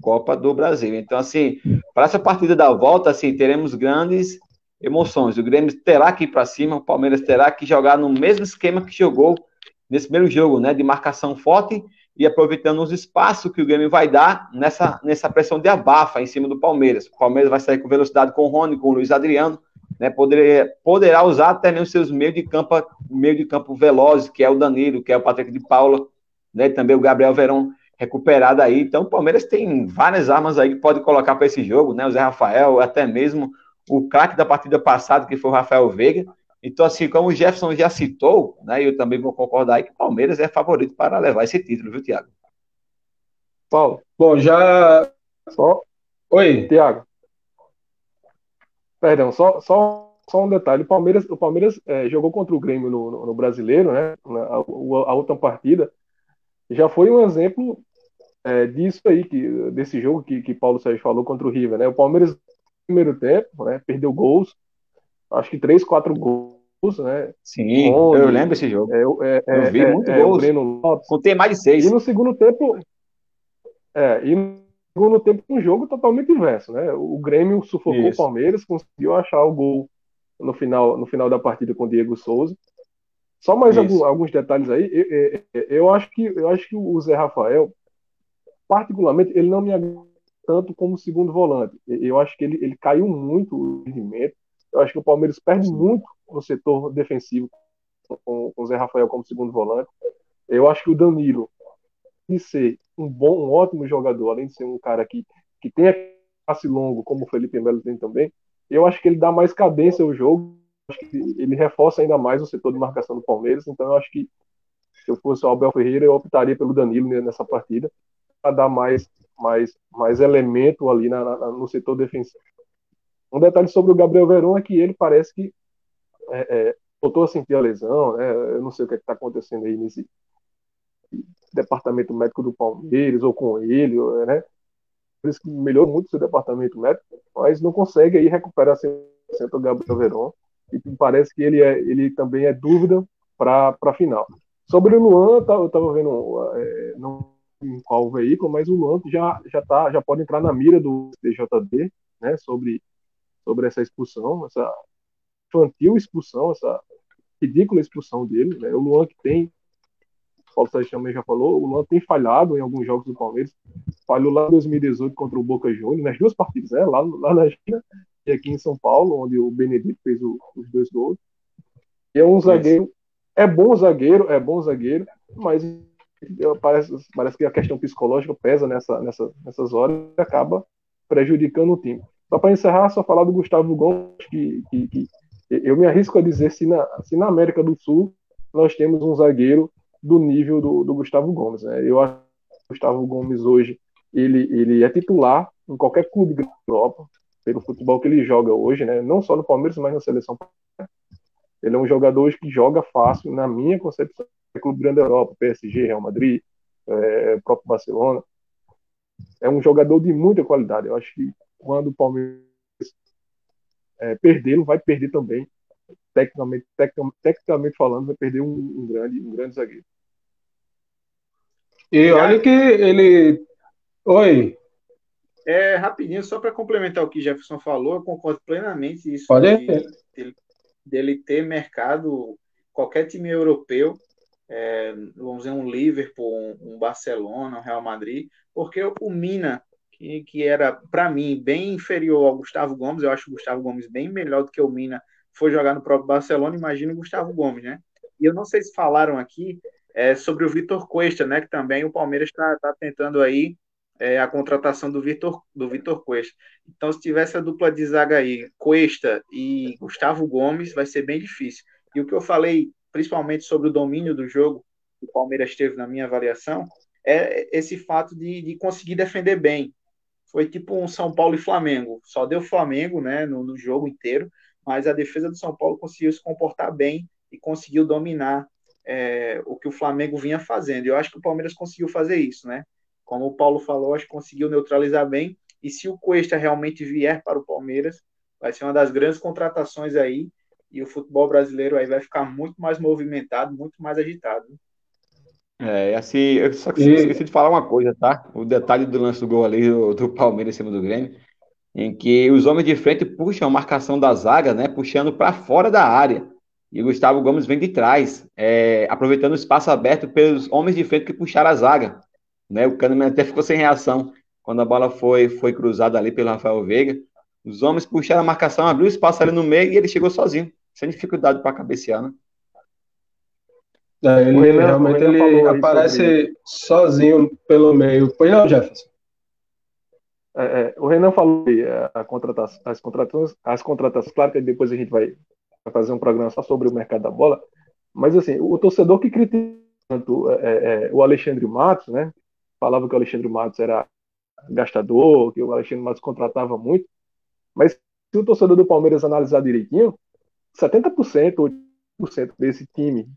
Speaker 4: Copa do Brasil. Então, assim, para essa partida da volta, assim, teremos grandes emoções. O Grêmio terá que ir para cima, o Palmeiras terá que jogar no mesmo esquema que jogou nesse primeiro jogo, né? De marcação forte e aproveitando os espaços que o Grêmio vai dar nessa, nessa pressão de abafa em cima do Palmeiras. O Palmeiras vai sair com velocidade com o Rony, com o Luiz Adriano, né, poder, poderá usar até mesmo seus meios de campo, meio de campo velozes, que é o Danilo, que é o Patrick de Paula, né, também o Gabriel Verão recuperado aí. Então, o Palmeiras tem várias armas aí que pode colocar para esse jogo, né, o Zé Rafael, até mesmo o craque da partida passada, que foi o Rafael Veiga. Então, assim, como o Jefferson já citou, né, eu também vou concordar aí que o Palmeiras é favorito para levar esse título, viu, Tiago?
Speaker 2: Paulo. Bom, já. Só. Oi.
Speaker 3: Tiago. Perdão, só, só, só um detalhe. O Palmeiras, o Palmeiras é, jogou contra o Grêmio no, no, no Brasileiro, né? A, a, última partida. Já foi um exemplo é, disso aí, que, desse jogo que, que Paulo Sérgio falou contra o River, né? O Palmeiras, primeiro tempo, né, perdeu gols. Acho que três, quatro gols, né?
Speaker 4: Sim, eu lembro esse jogo.
Speaker 3: É, é, eu vi é, muito é, gols.
Speaker 4: Contei mais de seis.
Speaker 3: E no segundo tempo. É, e segundo tempo um jogo totalmente inverso, né? O Grêmio sufocou Isso. o Palmeiras, conseguiu achar o gol no final, no final da partida com o Diego Souza. Só mais algum, alguns detalhes aí. Eu, eu, eu, acho que eu acho que o Zé Rafael, particularmente, ele não me agrada tanto como segundo volante. Eu acho que ele, ele caiu muito o rendimento. Eu acho que o Palmeiras perde muito no setor defensivo com, o Zé Rafael como segundo volante. Eu acho que o Danilo de ser um bom, um ótimo jogador, além de ser um cara que, que tem passe longo, como o Felipe Melo tem também, eu acho que ele dá mais cadência ao jogo, acho que ele reforça ainda mais o setor de marcação do Palmeiras, então eu acho que se eu fosse o Abel Ferreira, eu optaria pelo Danilo nessa partida, para dar mais, mais, mais elemento ali na, na, no setor defensivo. Um detalhe sobre o Gabriel Verón é que ele parece que é, é, voltou a sentir a lesão, né? Eu não sei o que é está acontecendo aí nesse, departamento médico do Palmeiras ou com ele, né? Por isso que melhorou muito seu departamento médico, mas não consegue aí recuperar 100% o Gabriel Veron. E parece que ele, é, ele também é dúvida para a final. Sobre o Luan, eu estava vendo, é, não em qual veículo, mas o Luan já, já, tá, já pode entrar na mira do TJD, né? Sobre, sobre essa expulsão, essa infantil expulsão, essa ridícula expulsão dele. Né? O Luan que tem Paulo Sérgio também já falou, o Luan tem falhado em alguns jogos do Palmeiras. Falhou lá em 2018 contra o Boca Juniors, nas duas partidas, né? lá, lá na China e aqui em São Paulo, onde o Benedito fez o, os dois gols. é um zagueiro, é bom zagueiro, é bom zagueiro, mas parece, parece que a questão psicológica pesa nessa, nessa, nessas horas e acaba prejudicando o time. Só para encerrar, só falar do Gustavo Gomes, que, que, que, eu me arrisco a dizer se na, se na América do Sul nós temos um zagueiro do nível do, do Gustavo Gomes. Né? Eu acho que o Gustavo Gomes hoje ele, ele é titular em qualquer clube da Europa, pelo futebol que ele joga hoje, né? não só no Palmeiras, mas na seleção. Ele é um jogador hoje que joga fácil, na minha concepção, clube grande da Europa, PSG, Real Madrid, é, próprio Barcelona. É um jogador de muita qualidade. Eu acho que quando o Palmeiras é, perdê-lo, vai perder também. Tecnicamente, tecnicamente falando, vai perder um, um, grande, um grande zagueiro.
Speaker 2: E olha que ele. Oi.
Speaker 5: É, rapidinho, só para complementar o que Jefferson falou, eu concordo plenamente isso
Speaker 2: Pode
Speaker 5: de, dele, dele ter mercado qualquer time europeu é, vamos dizer, um Liverpool, um, Barcelona, um Real Madrid, porque o Mina, que, que era, para mim, bem inferior ao Gustavo Gomes, eu acho o Gustavo Gomes bem melhor do que o Mina, foi jogar no próprio Barcelona, imagina o Gustavo Gomes, né? E eu não sei se falaram aqui é, sobre o Vitor Cuesta, né? Que também o Palmeiras está tá tentando aí é, a contratação do Vitor do Vitor Cuesta. Então, se tivesse a dupla de zaga aí, Cuesta e Gustavo Gomes, vai ser bem difícil. E o que eu falei principalmente sobre o domínio do jogo que o Palmeiras teve na minha avaliação, é esse fato de, de conseguir defender bem. Foi tipo um São Paulo e Flamengo. Só deu Flamengo né, no, no jogo inteiro, mas a defesa do São Paulo conseguiu se comportar bem e conseguiu dominar é, o que o Flamengo vinha fazendo. Eu acho que o Palmeiras conseguiu fazer isso, né? Como o Paulo falou, acho que conseguiu neutralizar bem. E se o Cuesta realmente vier para o Palmeiras, vai ser uma das grandes contratações aí e o futebol brasileiro aí vai ficar muito mais movimentado, muito mais agitado.
Speaker 4: É, assim, eu só que e... esqueci de falar uma coisa, tá? O detalhe do lance do gol ali do, do Palmeiras em cima do Grêmio, em que os homens de frente puxam a marcação da zaga, né? Puxando para fora da área. E o Gustavo Gomes vem de trás, é, aproveitando o espaço aberto pelos homens de frente que puxaram a zaga. Né? O Kahneman até ficou sem reação quando a bola foi, foi cruzada ali pelo Rafael Veiga. Os homens puxaram a marcação, abriu espaço ali no meio e ele chegou sozinho sem dificuldade para cabecear, né?
Speaker 2: É, ele Renan, realmente ele aparece sozinho pelo meio. Foi não, Jefferson?
Speaker 3: É, é, o Renan falou que é, a contratação, as contratações, as contratações, claro que depois a gente vai, fazer um programa só sobre o mercado da bola, mas assim, o torcedor que critica tanto é, é, o Alexandre Matos, né? Falava que o Alexandre Matos era gastador, que o Alexandre Matos contratava muito, mas se o torcedor do Palmeiras analisar direitinho, 70%, 80% desse time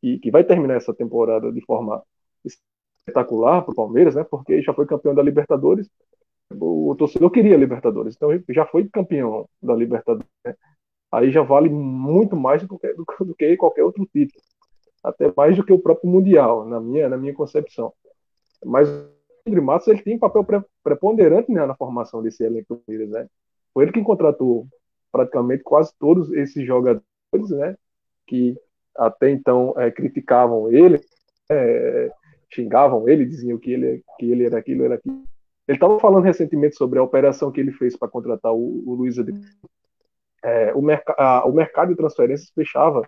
Speaker 3: que, que vai terminar essa temporada de forma espetacular para o Palmeiras, né? Porque já foi campeão da Libertadores. O, torcedor queria Libertadores, então já foi campeão da Libertadores. Né? Aí já vale muito mais do que, do, que qualquer outro título, até mais do que o próprio mundial, na minha, na minha concepção. Mas o André Matos ele tem um papel preponderante né, na formação desse elenco do Palmeiras, né? Foi ele que contratou praticamente quase todos esses jogadores, né, que até então é, criticavam ele, é, xingavam ele, diziam que ele, que ele era aquilo, era aquilo. Ele estava falando recentemente sobre a operação que ele fez para contratar o, o Luiz Adriano. É, o, a, o mercado de transferências fechava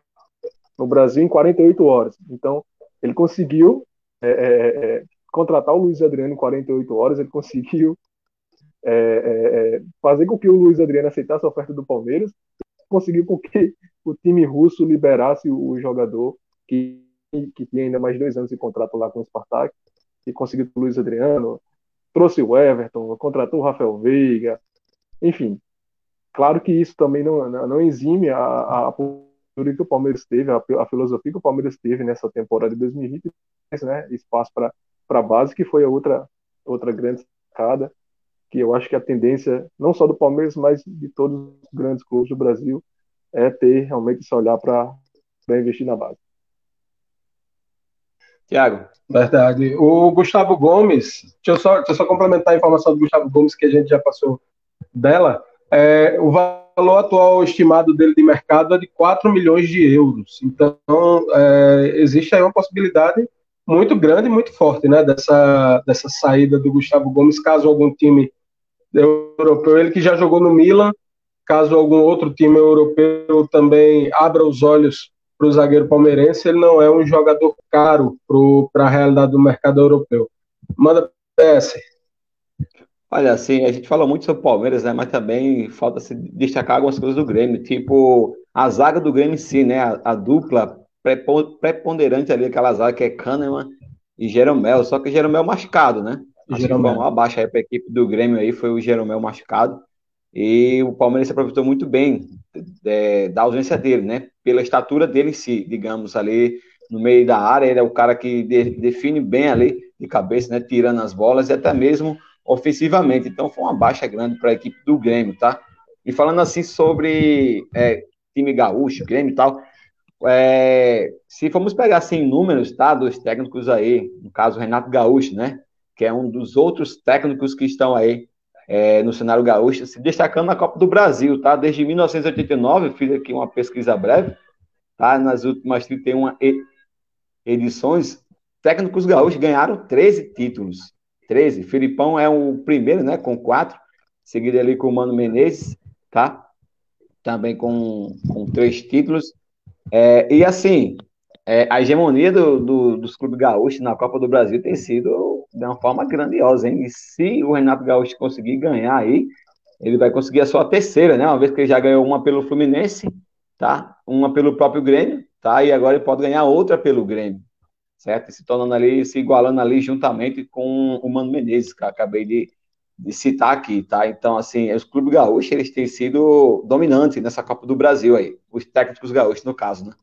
Speaker 3: no Brasil em 48 horas. Então, ele conseguiu é, é, é, contratar o Luiz Adriano em 48 horas, ele conseguiu é, é, é, fazer com que o Luiz Adriano aceitasse a oferta do Palmeiras, conseguiu com que o time russo liberasse o jogador que, que tinha ainda mais dois anos de contrato lá com o Spartak, e conseguiu o Luiz Adriano, trouxe o Everton, contratou o Rafael Veiga, enfim. Claro que isso também não, não exime a, a postura que o Palmeiras teve, a, a, filosofia que o Palmeiras teve nessa temporada de 2020, né, espaço para a base, que foi a outra, outra grande sacada que eu acho que a tendência, não só do Palmeiras, mas de todos os grandes clubes do Brasil, é ter realmente esse olhar para investir na base.
Speaker 2: Tiago. Verdade. O Gustavo Gomes, deixa eu, só, deixa eu só complementar a informação do Gustavo Gomes, que a gente já passou dela. É, o valor atual estimado dele de mercado é de 4 milhões de euros. Então, é, existe aí uma possibilidade muito grande, muito forte, né, dessa, dessa saída do Gustavo Gomes, caso algum time europeu, ele que já jogou no Milan, caso algum outro time europeu também abra os olhos para o zagueiro palmeirense, ele não é um jogador caro para a realidade do mercado europeu. Manda PS.
Speaker 4: Olha, assim, a gente fala muito sobre o Palmeiras, né? Mas também falta se destacar algumas coisas do Grêmio, tipo a zaga do Grêmio em si, né? A, a dupla preponderante ali, aquela zaga que é Kahneman e Jeromel, só que Jeromel machucado, né? Acho Jeromel. que uma baixa aí para a equipe do Grêmio aí foi o Jeromel machucado. E o Palmeiras se aproveitou muito bem é, da ausência dele, né? Pela estatura dele em si, digamos, ali no meio da área, ele é o cara que de, define bem ali de cabeça, né? Tirando as bolas e até mesmo ofensivamente. Então foi uma baixa grande para a equipe do Grêmio, tá? E falando assim sobre é, time gaúcho, Grêmio e tal, é, se formos pegar assim números, tá? Dos técnicos aí, no caso Renato Gaúcho, né? Que é um dos outros técnicos que estão aí é, no cenário gaúcho, se destacando na Copa do Brasil, tá? Desde 1989, fiz aqui uma pesquisa breve, tá? Nas últimas 31 edições, técnicos gaúchos ganharam 13 títulos. 13. Filipão é o primeiro, né? Com quatro. Seguido ali com o Mano Menezes, tá? Também com, com três títulos. É, e assim, é, a hegemonia do, do, dos clubes gaúchos na Copa do Brasil tem sido de uma forma grandiosa, hein? E se o Renato Gaúcho conseguir ganhar aí, ele vai conseguir a sua terceira, né? Uma vez que ele já ganhou uma pelo Fluminense, tá? Uma pelo próprio Grêmio, tá? E agora ele pode ganhar outra pelo Grêmio, certo? Se tornando ali, se igualando ali juntamente com o Mano Menezes, que acabei de, de citar aqui, tá? Então, assim, os clubes gaúchos, eles têm sido dominantes nessa Copa do Brasil aí, os técnicos gaúchos, no caso, né?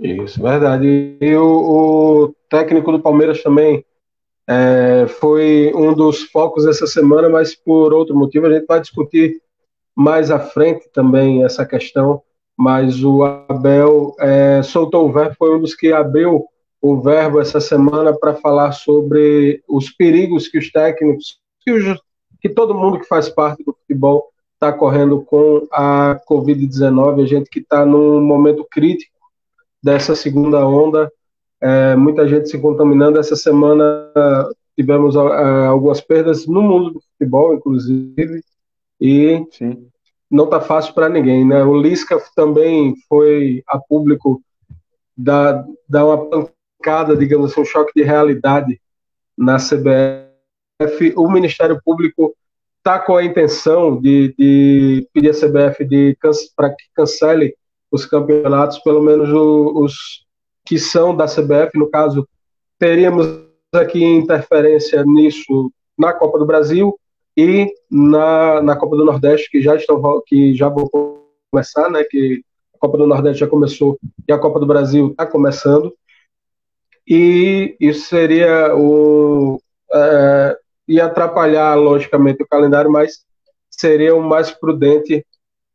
Speaker 2: Isso, verdade. E o, o técnico do Palmeiras também é, foi um dos focos essa semana, mas por outro motivo a gente vai discutir mais à frente também essa questão. Mas o Abel é, soltou o verbo, foi um dos que abriu o verbo essa semana para falar sobre os perigos que os técnicos, que, os, que todo mundo que faz parte do futebol está correndo com a Covid-19, a gente que está num momento crítico dessa segunda onda, é, muita gente se contaminando. Essa semana tivemos algumas perdas no mundo do futebol, inclusive, e Sim. não está fácil para ninguém. Né? O Lisca também foi a público dar, dar uma pancada, digamos assim, um choque de realidade na CBF. O Ministério Público está com a intenção de, de pedir à CBF para que cancele os campeonatos, pelo menos os que são da CBF, no caso, teríamos aqui interferência nisso na Copa do Brasil e na, na Copa do Nordeste, que já estão que já vão começar, né? Que a Copa do Nordeste já começou e a Copa do Brasil está começando. E isso seria o é, ia atrapalhar logicamente o calendário, mas seria o mais prudente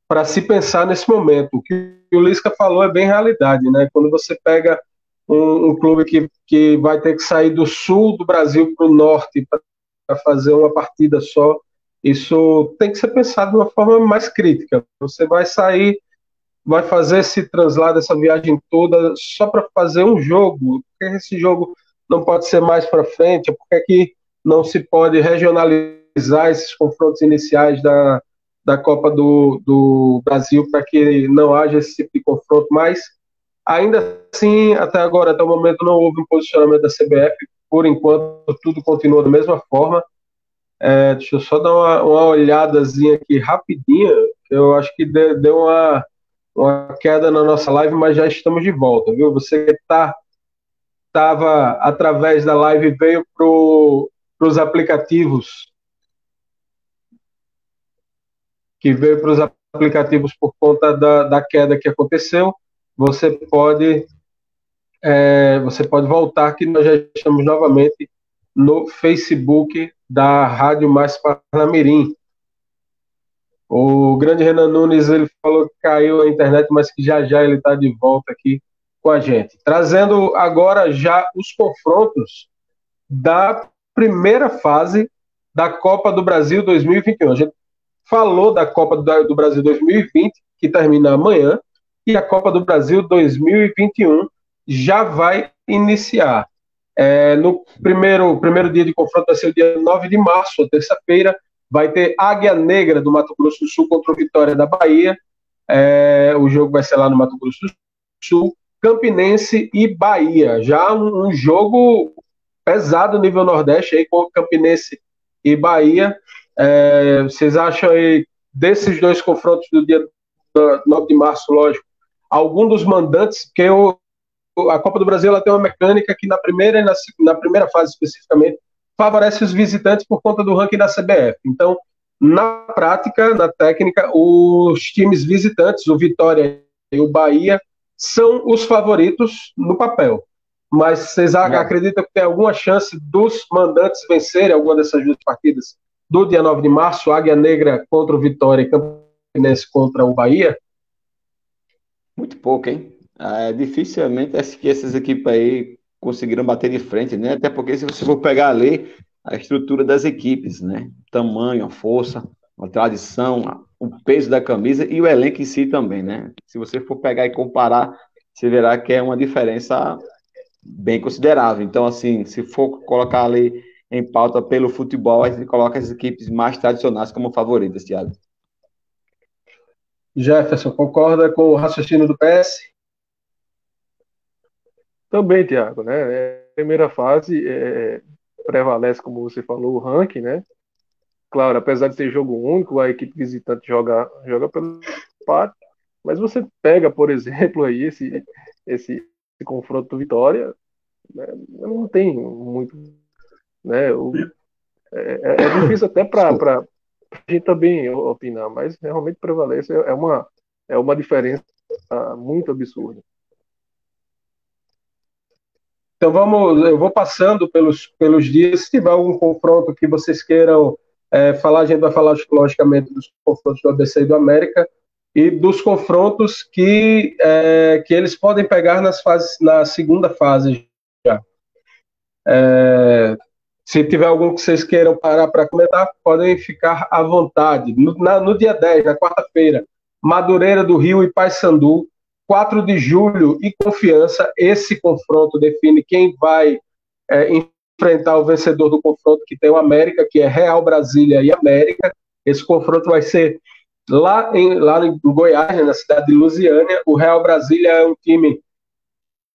Speaker 2: para se pensar nesse momento. O que o Lisca falou é bem realidade, né? Quando você pega um, um clube que, que vai ter que sair do sul do Brasil para o norte para fazer uma partida só, isso tem que ser pensado de uma forma mais crítica. Você vai sair, vai fazer esse translado, essa viagem toda só para fazer um jogo. Por que esse jogo não pode ser mais para frente? Por que, que não se pode regionalizar esses confrontos iniciais da, da Copa do, do Brasil para que não haja esse tipo de confronto, mas ainda assim, até agora, até o momento, não houve um posicionamento da CBF, por enquanto tudo continua da mesma forma. É, deixa eu só dar uma, uma olhadazinha aqui rapidinha, eu acho que deu uma, uma queda na nossa live, mas já estamos de volta, viu? Você que está estava através da live veio para os aplicativos que veio para os aplicativos por conta da, da queda que aconteceu, você pode é, você pode voltar que nós já estamos novamente no Facebook da Rádio Mais Parnamirim. O grande Renan Nunes ele falou que caiu a internet, mas que já já ele está de volta aqui com a gente, trazendo agora já os confrontos da primeira fase da Copa do Brasil 2021. A gente falou da Copa do Brasil 2020, que termina amanhã, e a Copa do Brasil 2021 já vai iniciar. É, no primeiro, primeiro dia de confronto vai ser o dia 9 de março, terça-feira, vai ter Águia Negra do Mato Grosso do Sul contra o Vitória da Bahia, É, o jogo vai ser lá no Mato Grosso do Sul. Campinense e Bahia. Já um, um jogo pesado nível Nordeste aí com Campinense e Bahia. É, vocês acham aí desses dois confrontos do dia 9 de março, lógico, algum dos mandantes, porque o, a Copa do Brasil ela tem uma mecânica que na primeira e na, na primeira fase especificamente favorece os visitantes por conta do ranking da CBF. Então, na prática, na técnica, os times visitantes, o Vitória e o Bahia, são os favoritos no papel. Mas vocês acreditam que tem alguma chance dos mandantes vencerem alguma dessas duas partidas? Do dia 9 de março, Águia Negra contra o Vitória e Campinense contra o Bahia?
Speaker 4: Muito pouco, hein? É, dificilmente essas equipes aí conseguiram bater de frente, né? Até porque se você for pegar ali a estrutura das equipes, né? Tamanho, a força, a tradição, o peso da camisa e o elenco em si também, né? Se você for pegar e comparar, você verá que é uma diferença bem considerável. Então, assim, se for colocar ali em pauta pelo futebol, a gente coloca as equipes mais tradicionais como favoritas, Thiago.
Speaker 2: Jefferson, concorda com o raciocínio do PS?
Speaker 3: Também, Tiago, né? É, primeira fase é, prevalece, como você falou, o ranking, né? Claro, apesar de ser jogo único, a equipe visitante joga, joga pelo empate, mas você pega, por exemplo, aí esse, esse, esse confronto do Vitória, né? não tem muito, né? O, é, é, é difícil até para a gente também opinar, mas realmente prevalece, é uma, é uma diferença muito absurda.
Speaker 2: Então vamos, eu vou passando pelos, pelos dias. Se tiver algum confronto que vocês queiram é, falar, a gente vai falar logicamente dos confrontos do ABC e do América e dos confrontos que, é, que eles podem pegar nas fases, na segunda fase já. É, se tiver algum que vocês queiram parar para comentar, podem ficar à vontade. No, na, no dia 10, na quarta-feira, Madureira do Rio e Paysandu 4 de julho e confiança. Esse confronto define quem vai é, enfrentar o vencedor do confronto, que tem o América, que é Real Brasília e América. Esse confronto vai ser lá em, lá em Goiás, né, na cidade de Lusiânia. O Real Brasília é um time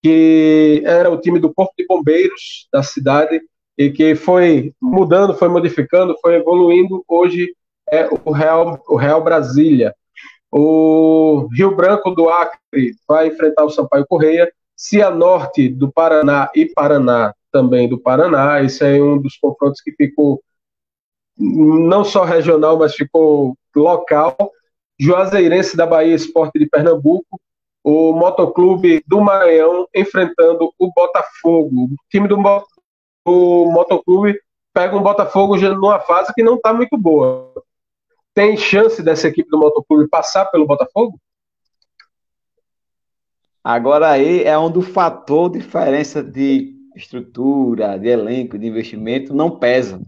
Speaker 2: que era o time do Corpo de Bombeiros da cidade e que foi mudando, foi modificando, foi evoluindo. Hoje é o Real, o Real Brasília. O Rio Branco do Acre vai enfrentar o Sampaio Correia. Cianorte do Paraná e Paraná também do Paraná. Esse é um dos confrontos que ficou não só regional, mas ficou local. Juazeirense da Bahia Esporte de Pernambuco. O Motoclube do Maranhão enfrentando o Botafogo. O time do, do Motoclube pega um Botafogo numa fase que não está muito boa tem chance dessa equipe do Motoclube passar pelo Botafogo?
Speaker 4: Agora aí é onde o fator diferença de estrutura, de elenco, de investimento não pesa.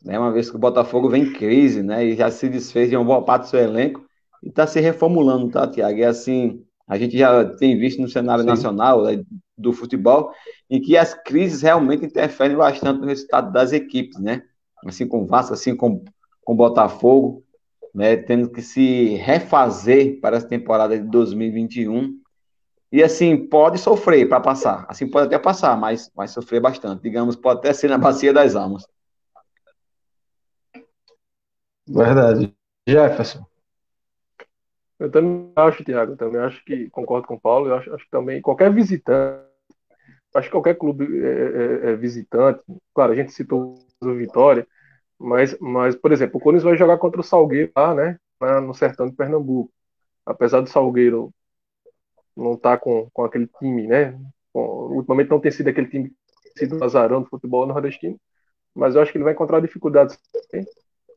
Speaker 4: Né? Uma vez que o Botafogo vem em crise, né? E já se desfez de uma boa parte do seu elenco e está se reformulando, tá, Tiago? E assim, a gente já tem visto no cenário Sim. nacional né, do futebol em que as crises realmente interferem bastante no resultado das equipes, né? Assim com o Vasco, assim com o Botafogo né, tendo que se refazer para essa temporada de 2021. E assim, pode sofrer para passar. Assim, pode até passar, mas vai sofrer bastante. Digamos, pode até ser na bacia das almas.
Speaker 2: Verdade. Jefferson.
Speaker 3: Eu também acho, Tiago, também acho que concordo com o Paulo. Eu acho, acho que também qualquer visitante, acho que qualquer clube é, é, é visitante, claro, a gente citou o Vitória, mas, mas, por exemplo, o Corinthians vai jogar contra o Salgueiro lá, né? No sertão de Pernambuco. Apesar do Salgueiro não estar tá com, com aquele time, né? ultimamente não tem sido aquele time sido azarão do futebol nordestino, mas eu acho que ele vai encontrar dificuldades,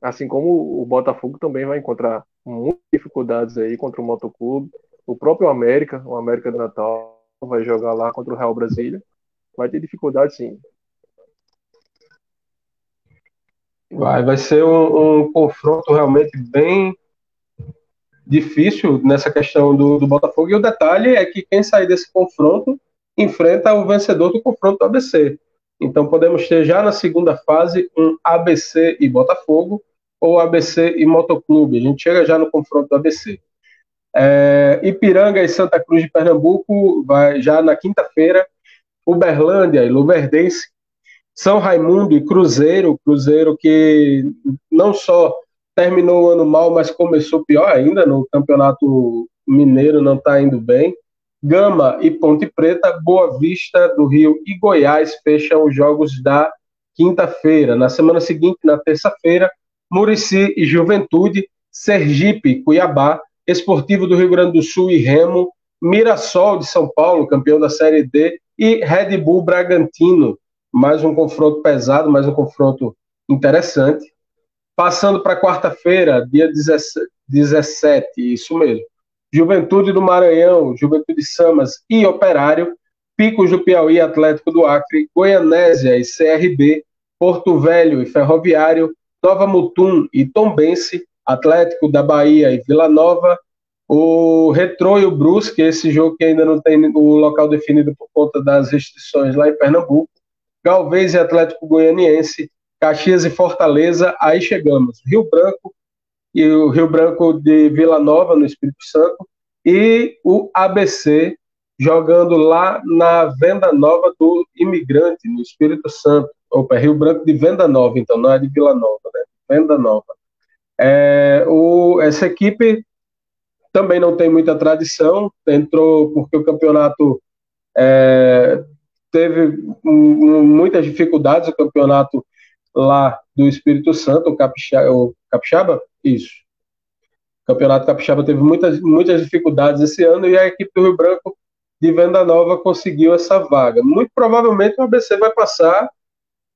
Speaker 3: assim como o Botafogo também vai encontrar muitas dificuldades aí contra o Motoclube. O próprio América, o América do Natal, vai jogar lá contra o Real Brasília. Vai ter dificuldade sim.
Speaker 2: Vai, vai ser um, um confronto realmente bem difícil nessa questão do, do Botafogo. E o detalhe é que quem sair desse confronto enfrenta o vencedor do confronto do ABC. Então podemos ter já na segunda fase um ABC e Botafogo ou ABC e Motoclube. A gente chega já no confronto do ABC. É, Ipiranga e Santa Cruz de Pernambuco, vai já na quinta-feira. Uberlândia e Luverdense. São Raimundo e Cruzeiro, Cruzeiro que não só terminou o ano mal, mas começou pior ainda no Campeonato Mineiro, não está indo bem. Gama e Ponte Preta, Boa Vista do Rio e Goiás fecham os jogos da quinta-feira. Na semana seguinte, na terça-feira, Murici e Juventude, Sergipe, Cuiabá, Esportivo do Rio Grande do Sul e Remo, Mirassol de São Paulo, campeão da Série D, e Red Bull Bragantino. Mais um confronto pesado, mais um confronto interessante. Passando para quarta-feira, dia 17, isso mesmo. Juventude do Maranhão, Juventude Samas e Operário, Picos do Piauí, Atlético do Acre, Goianésia e CRB, Porto Velho e Ferroviário, Nova Mutum e Tombense, Atlético da Bahia e Vila Nova, o Retrô e o Brusque, esse jogo que ainda não tem o local definido por conta das restrições lá em Pernambuco, Galvez e Atlético Goianiense, Caxias e Fortaleza, aí chegamos. Rio Branco e o Rio Branco de Vila Nova, no Espírito Santo, e o ABC jogando lá na Venda Nova do Imigrante, no Espírito Santo. Opa, é Rio Branco de Venda Nova, então, não é de Vila Nova, né? Venda Nova. É, o, essa equipe também não tem muita tradição, entrou porque o campeonato é, teve muitas dificuldades, o campeonato lá do Espírito Santo, o Capixaba, o Capixaba? Isso. O Campeonato Capixaba teve muitas, muitas dificuldades esse ano e a equipe do Rio Branco de Venda Nova conseguiu essa vaga. Muito provavelmente o ABC vai passar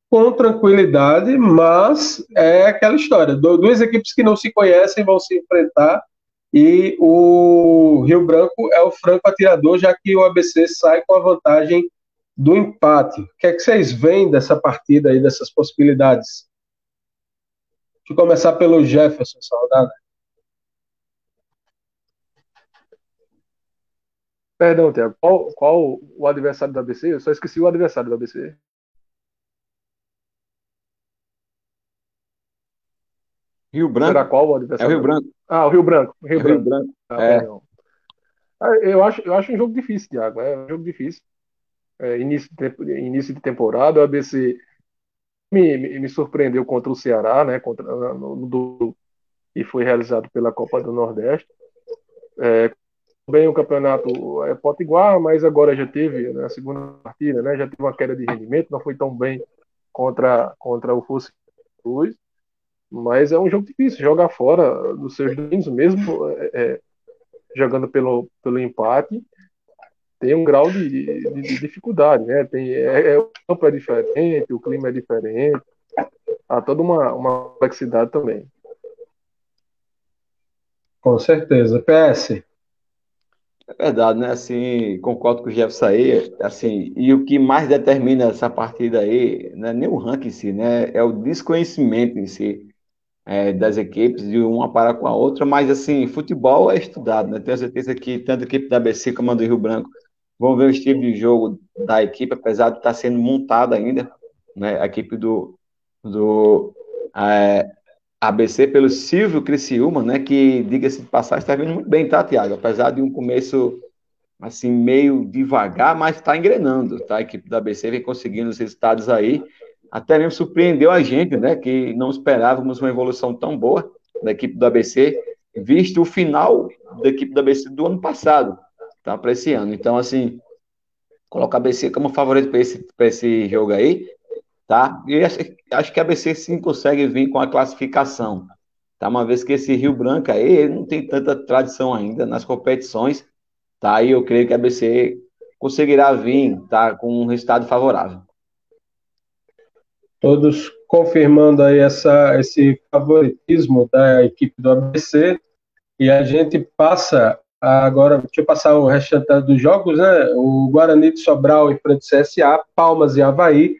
Speaker 2: com tranquilidade, mas é aquela história: duas equipes que não se conhecem vão se enfrentar e o Rio Branco é o franco atirador, já que o ABC sai com a vantagem do empate. O que é que vocês veem dessa partida aí, dessas possibilidades? Deixa eu começar pelo Jefferson, saudade.
Speaker 3: Perdão, Tiago, qual, qual o adversário do ABC? Eu só esqueci o adversário do ABC.
Speaker 4: Rio Branco.
Speaker 3: Será qual o adversário?
Speaker 4: É o Rio Branco.
Speaker 3: Ah, o Rio Branco. O Rio,
Speaker 4: é
Speaker 3: Branco.
Speaker 4: Rio Branco.
Speaker 3: Ah,
Speaker 4: é.
Speaker 3: Ah, eu, acho, eu acho um jogo difícil, Tiago. É um jogo difícil é, início, de, início de temporada. O ABC me, me, me, surpreendeu contra o Ceará, né? Contra, no, no, e foi realizado pela Copa do Nordeste. É, bem o campeonato é potiguar, mas agora já teve na né, segunda partida, né? Já teve uma queda de rendimento, não foi tão bem contra contra o Fosse Cruz, mas é um jogo difícil, jogar fora dos seus domínios, mesmo é, é, jogando pelo pelo empate, tem um grau de, de, de dificuldade, né? Tem, é, é, o campo é diferente, o clima é diferente, há toda uma, uma complexidade também.
Speaker 2: Com certeza. PS.
Speaker 4: É verdade, né? Assim, concordo com o Jefferson aí, assim, e o que mais determina essa partida aí, não é nem o ranking em si, né? É o desconhecimento em si é, das equipes, de uma para com a outra, mas assim, futebol é estudado, né? Tenho certeza que tanto a equipe da ABC como a do Rio Branco Vamos ver o estilo de jogo da equipe, apesar de estar sendo montada ainda, né? A equipe do, do é, ABC pelo Silvio Criciúma, né? Que, diga-se de passagem, está vindo muito bem, tá, Tiago? Apesar de um começo assim, meio devagar, mas está engrenando, tá? A equipe da ABC vem conseguindo os resultados aí. Até mesmo surpreendeu a gente, né? Que não esperávamos uma evolução tão boa da equipe do ABC, visto o final da equipe do ABC do ano passado tá? Para esse ano. Então, assim, coloca a BC como favorito para esse, esse jogo aí, tá? E acho, que a BC sim consegue vir com a classificação, tá? Uma vez que esse Rio Branco aí não tem tanta tradição ainda nas competições, tá? E eu creio que a BC conseguirá vir, tá? Com um resultado favorável.
Speaker 2: Todos confirmando aí essa, esse favoritismo da equipe do ABC, e a gente passa Agora, deixa eu passar o restante dos jogos, né? O Guarani de Sobral e frente CSA, Palmas e Havaí,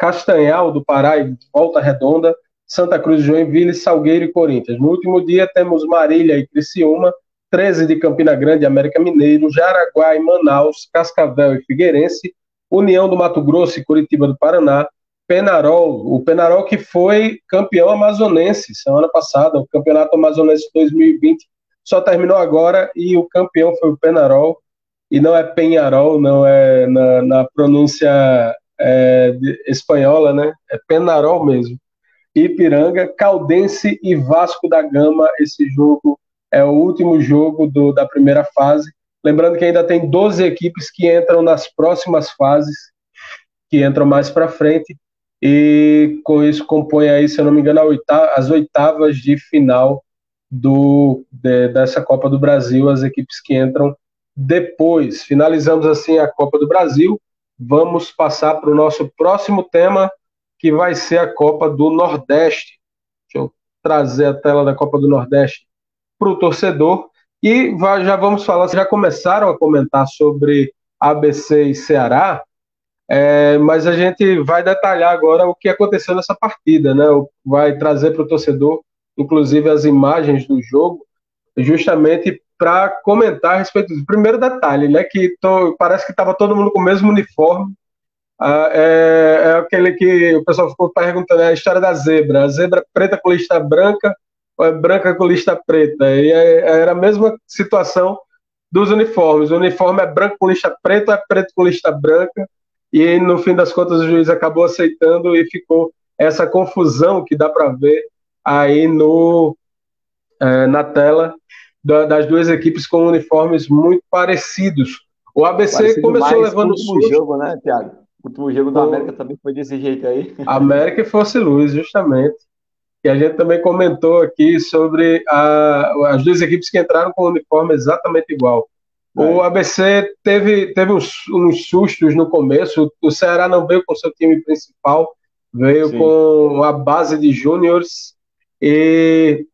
Speaker 2: Castanhal do Pará e Volta Redonda, Santa Cruz Joinville, Salgueiro e Corinthians. No último dia temos Marília e Criciúma, 13 de Campina Grande, América Mineiro, Jaraguá e Manaus, Cascavel e Figueirense, União do Mato Grosso e Curitiba do Paraná, Penarol, o Penarol que foi campeão amazonense semana passada, o Campeonato Amazonense 2020 só terminou agora e o campeão foi o Penarol, e não é Penharol, não é na, na pronúncia é, de, espanhola, né? É Penarol mesmo. Ipiranga, Caldense e Vasco da Gama, esse jogo é o último jogo do, da primeira fase. Lembrando que ainda tem 12 equipes que entram nas próximas fases, que entram mais para frente, e com isso compõe aí, se eu não me engano, oitava, as oitavas de final do, de, dessa Copa do Brasil, as equipes que entram depois. Finalizamos assim a Copa do Brasil. Vamos passar para o nosso próximo tema, que vai ser a Copa do Nordeste. Deixa eu trazer a tela da Copa do Nordeste para o torcedor. E já vamos falar, já começaram a comentar sobre ABC e Ceará, é, mas a gente vai detalhar agora o que aconteceu nessa partida, né? Vai trazer para o torcedor, inclusive, as imagens do jogo, justamente para comentar a respeito do primeiro detalhe, né? Que parece que estava todo mundo com o mesmo uniforme. Ah, é, é, aquele que o pessoal ficou perguntando, é a história da zebra. A zebra preta com lista branca ou é branca com lista preta? E é, era a mesma situação dos uniformes. O uniforme é branco com lista preta ou é preto com lista branca? E no fim das contas o juiz acabou aceitando e ficou essa confusão que dá para ver aí no é, na tela das duas equipes com uniformes muito parecidos. O ABC Parecido começou levando o
Speaker 4: último susto. jogo, né, Thiago? O último jogo do América também foi desse jeito aí.
Speaker 2: América e Fosse Luz, justamente. E a gente também comentou aqui sobre a, as duas equipes que entraram com o uniforme exatamente igual. É. O ABC teve, teve uns, uns, sustos no começo. O Ceará não veio com seu time principal, veio Sim. com a base de júniores e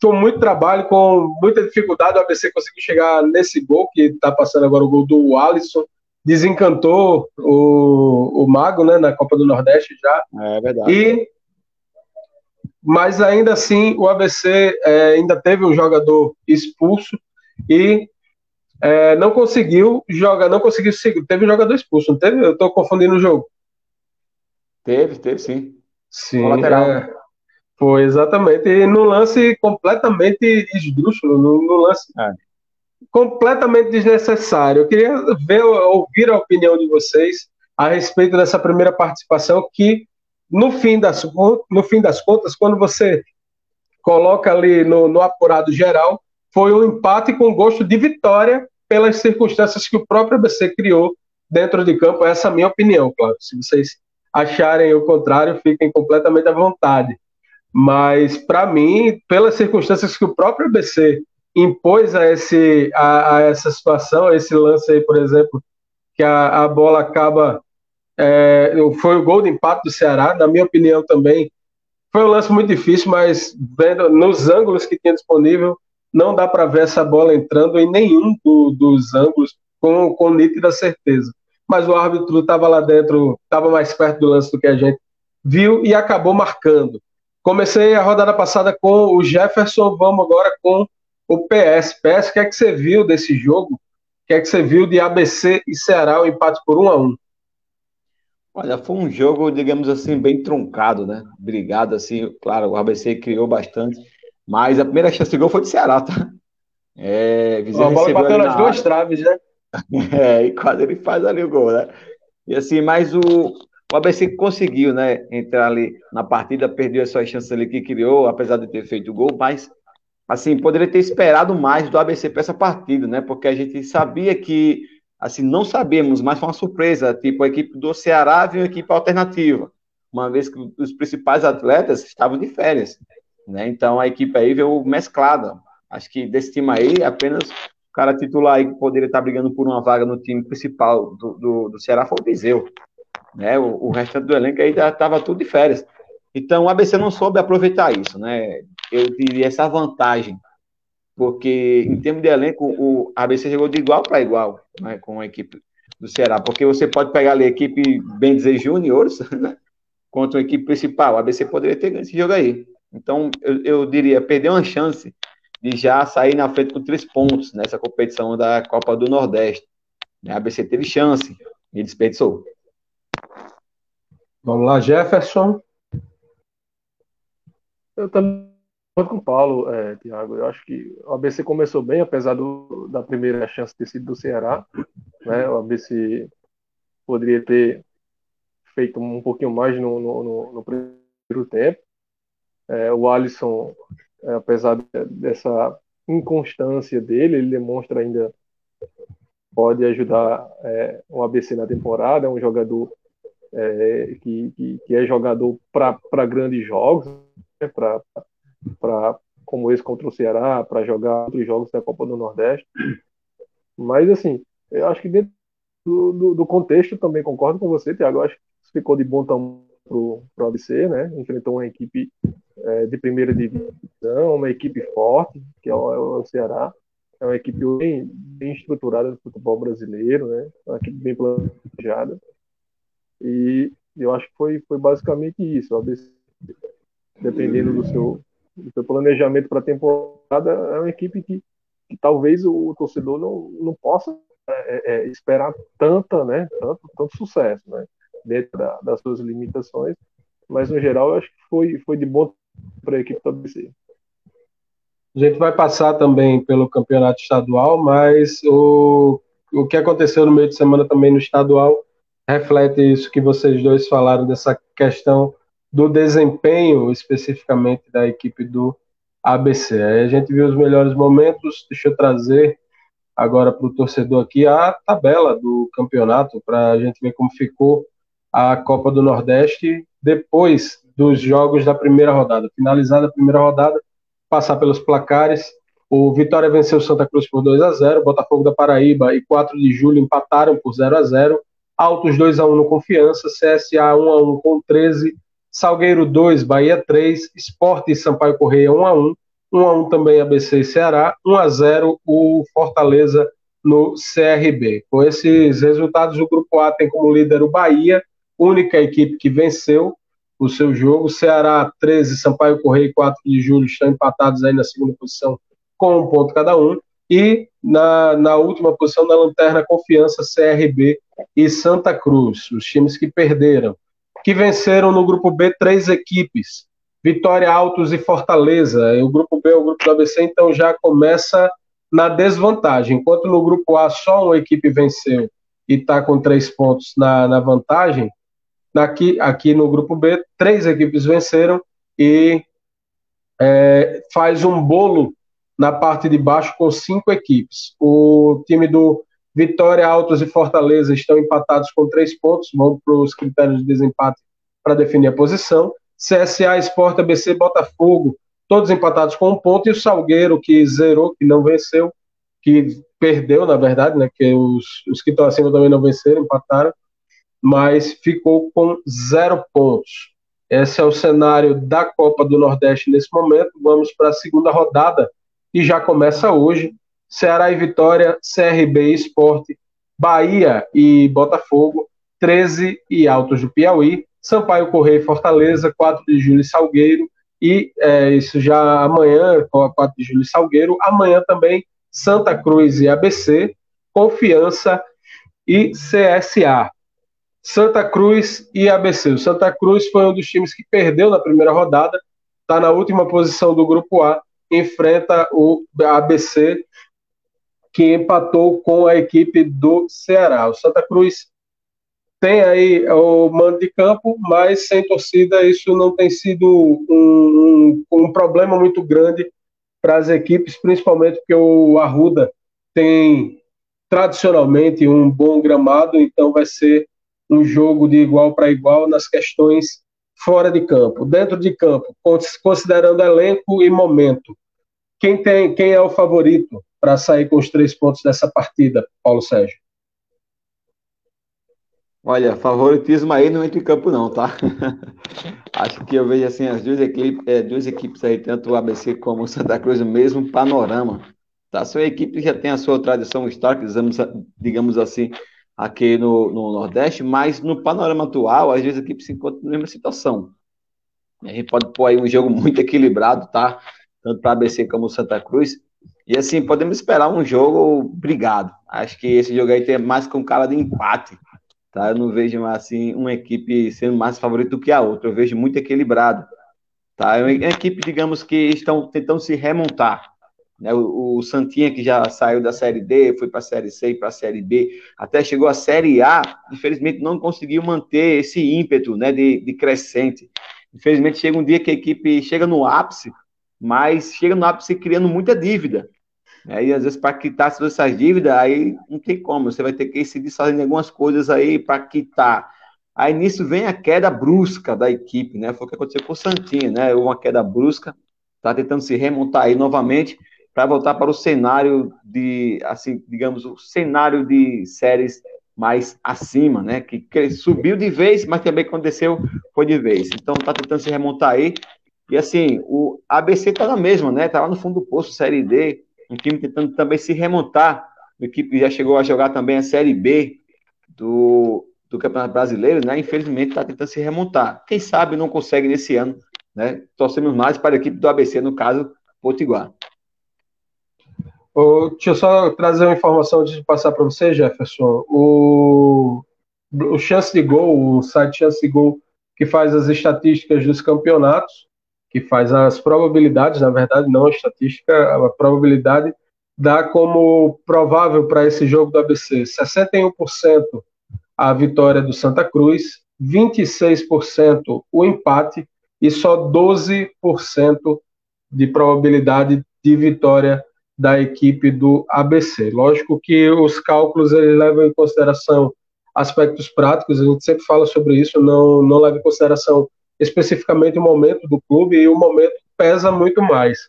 Speaker 2: com muito trabalho, com muita dificuldade, o ABC conseguiu chegar nesse gol, que está passando agora o gol do Alisson. Desencantou o, o Mago né, na Copa do Nordeste já.
Speaker 4: É verdade.
Speaker 2: E, mas ainda assim, o ABC é, ainda teve um jogador expulso e é, não conseguiu jogar, não conseguiu seguir. Teve um jogador expulso, não teve? Eu estou confundindo o jogo.
Speaker 4: Teve, teve sim.
Speaker 2: Sim. Lateral. É, foi, exatamente. E no lance completamente esdrúxulo, no, no lance é. completamente desnecessário. Eu queria ver, ouvir a opinião de vocês a respeito dessa primeira participação, que no fim das, no fim das contas, quando você coloca ali no, no apurado geral, foi um empate com gosto de vitória pelas circunstâncias que o próprio ABC criou dentro de campo. Essa é a minha opinião, claro. Se vocês acharem o contrário, fiquem completamente à vontade. Mas, para mim, pelas circunstâncias que o próprio ABC impôs a, esse, a, a, essa situação, a esse lance aí, por exemplo, que a, a bola acaba. É, foi o gol de empate do Ceará, na minha opinião também. Foi um lance muito difícil, mas vendo nos ângulos que tinha disponível, não dá para ver essa bola entrando em nenhum do, dos ângulos com, com nítida certeza. Mas o árbitro estava lá dentro, estava mais perto do lance do que a gente viu e acabou marcando. Comecei a rodada passada com o Jefferson, vamos agora com o PS. PS, o que é que você viu desse jogo? O que é que você viu de ABC e Ceará, o empate por um a um?
Speaker 4: Olha, foi um jogo, digamos assim, bem truncado, né? Brigado, assim, claro, o ABC criou bastante, mas a primeira chance de gol foi do Ceará, tá?
Speaker 2: É, a bola bateu nas duas traves, né?
Speaker 4: É, e quase ele faz ali o gol, né? E assim, mas o, o ABC conseguiu, né, entrar ali na partida, perdeu as suas chances ali que criou, apesar de ter feito o gol, mas assim, poderia ter esperado mais do ABC para essa partida, né? Porque a gente sabia que assim, não sabemos, mas foi uma surpresa, tipo a equipe do Ceará viu uma equipe alternativa, uma vez que os principais atletas estavam de férias, né? Então a equipe aí veio mesclada. Acho que desse time aí, apenas o cara titular aí que poderia estar brigando por uma vaga no time principal do, do, do Ceará foi o Viseu né? O, o restante do elenco aí já estava tudo de férias. Então o ABC não soube aproveitar isso, né? Eu diria essa vantagem, porque em termos de elenco, o ABC jogou de igual para igual né, com a equipe do Ceará, porque você pode pegar ali a equipe, bem dizer, júniores, né, contra a equipe principal. O ABC poderia ter ganho esse jogo aí. Então, eu, eu diria, perder uma chance de já sair na frente com três pontos nessa competição da Copa do Nordeste. A ABC teve chance e desperdiçou.
Speaker 2: Vamos lá, Jefferson.
Speaker 3: Eu também com o Paulo, é, Tiago. Eu acho que o ABC começou bem, apesar do, da primeira chance ter sido do Ceará. Né? O ABC poderia ter feito um pouquinho mais no, no, no, no primeiro tempo. É, o Alisson, é, apesar dessa inconstância dele, ele demonstra ainda pode ajudar é, o ABC na temporada. É um jogador é, que, que, que, é jogador para grandes jogos, né, para como esse contra o Ceará, para jogar outros jogos da Copa do Nordeste. Mas, assim, eu acho que dentro do, do, do contexto também concordo com você, Tiago. Acho que ficou de bom tamanho para o ABC, né? Enfrentou uma equipe é, de primeira divisão, uma equipe forte, que é o, é o Ceará. É uma equipe bem, bem estruturada do futebol brasileiro, né? Uma equipe bem planejada. E eu acho que foi, foi basicamente isso. O ABC, dependendo do seu, do seu planejamento para a temporada, é uma equipe que, que talvez o, o torcedor não, não possa é, é, esperar tanta, né? Tanto, tanto sucesso, né? Dentro da, das suas limitações, mas no geral eu acho que foi, foi de bom para a equipe do ABC.
Speaker 2: A gente vai passar também pelo campeonato estadual, mas o, o que aconteceu no meio de semana também no estadual reflete isso que vocês dois falaram dessa questão do desempenho especificamente da equipe do ABC. Aí a gente viu os melhores momentos, deixa eu trazer agora para o torcedor aqui a tabela do campeonato para a gente ver como ficou a Copa do Nordeste depois dos jogos da primeira rodada. Finalizada a primeira rodada, passar pelos placares. O Vitória venceu o Santa Cruz por 2 a 0 Botafogo da Paraíba e 4 de julho empataram por 0 a 0 Altos 2 a 1 no Confiança, CSA 1 a 1 com 13, Salgueiro 2, Bahia 3, Esporte e Sampaio Correia 1 a 1 1 a 1 também ABC e Ceará, 1 a 0 o Fortaleza no CRB. Com esses resultados, o Grupo A tem como líder o Bahia, única equipe que venceu o seu jogo. Ceará 13, Sampaio Correia e 4 de julho estão empatados aí na segunda posição com um ponto cada um. E na, na última posição, na lanterna, Confiança, CRB e Santa Cruz, os times que perderam. Que venceram no grupo B três equipes: Vitória, Altos e Fortaleza. E o grupo B, o grupo do ABC, então já começa na desvantagem. Enquanto no grupo A só uma equipe venceu e está com três pontos na, na vantagem, Aqui, aqui no grupo B, três equipes venceram e é, faz um bolo na parte de baixo com cinco equipes. O time do Vitória, Altos e Fortaleza estão empatados com três pontos, vão para os critérios de desempate para definir a posição. CSA, Sport, ABC, Botafogo, todos empatados com um ponto, e o Salgueiro, que zerou, que não venceu, que perdeu, na verdade, né, que os, os que estão acima também não venceram, empataram, mas ficou com zero pontos. Esse é o cenário da Copa do Nordeste nesse momento. Vamos para a segunda rodada, e já começa hoje. Ceará e Vitória, CRB e Esporte, Bahia e Botafogo, 13 e Altos do Piauí, Sampaio Correia e Fortaleza, 4 de julho e Salgueiro, e é, isso já amanhã, 4 de julho e Salgueiro, amanhã também Santa Cruz e ABC, Confiança e CSA. Santa Cruz e ABC. O Santa Cruz foi um dos times que perdeu na primeira rodada, está na última posição do grupo A, enfrenta o ABC, que empatou com a equipe do Ceará. O Santa Cruz tem aí o mando de campo, mas sem torcida isso não tem sido um, um, um problema muito grande para as equipes, principalmente porque o Arruda tem tradicionalmente um bom gramado, então vai ser um jogo de igual para igual nas questões fora de campo. Dentro de campo, considerando elenco e momento, quem, tem, quem é o favorito para sair com os três pontos dessa partida, Paulo Sérgio?
Speaker 4: Olha, favoritismo aí não entra em campo não, tá? Acho que eu vejo assim as duas equipes, é, duas equipes aí, tanto o ABC como o Santa Cruz, o mesmo panorama. Tá? Sua equipe já tem a sua tradição histórica, digamos, digamos assim, aqui no, no Nordeste, mas no panorama atual, às vezes a equipe se encontra na mesma situação. A gente pode pôr aí um jogo muito equilibrado, tá? Tanto para ABC como Santa Cruz. E assim, podemos esperar um jogo brigado. Acho que esse jogo aí tem mais com cara de empate. Tá? Eu não vejo assim uma equipe sendo mais favorita do que a outra. Eu vejo muito equilibrado. Tá? É uma equipe, digamos, que estão tentando se remontar. Né? O, o Santinha, que já saiu da Série D, foi para a Série C e para a Série B, até chegou à Série A, infelizmente não conseguiu manter esse ímpeto né, de, de crescente. Infelizmente chega um dia que a equipe chega no ápice, mas chega no ápice criando muita dívida. Aí, às vezes, para quitar todas essas dívidas, aí não tem como. Você vai ter que se desfazendo algumas coisas aí para quitar. Aí nisso vem a queda brusca da equipe, né? Foi o que aconteceu com o Santinho, né? Uma queda brusca, tá tentando se remontar aí novamente para voltar para o cenário de, assim, digamos, o cenário de séries mais acima, né? Que, que subiu de vez, mas também aconteceu foi de vez. Então tá tentando se remontar aí. E assim, o ABC tá na mesma, né? Tá lá no fundo do poço, Série D, um time tentando também se remontar. A equipe já chegou a jogar também a Série B do, do Campeonato Brasileiro, né? Infelizmente está tentando se remontar. Quem sabe não consegue nesse ano, né? Torcemos mais para a equipe do ABC, no caso, Potiguar.
Speaker 2: Oh, deixa eu só trazer uma informação antes de passar para você, Jefferson. O, o Chance de Gol, o site Chance de Gol, que faz as estatísticas dos campeonatos, que faz as probabilidades, na verdade, não a estatística, a probabilidade, dá como provável para esse jogo do ABC 61% a vitória do Santa Cruz, 26% o empate e só 12% de probabilidade de vitória da equipe do ABC. Lógico que os cálculos eles levam em consideração aspectos práticos, a gente sempre fala sobre isso, não, não leva em consideração especificamente o momento do clube e o momento pesa muito mais.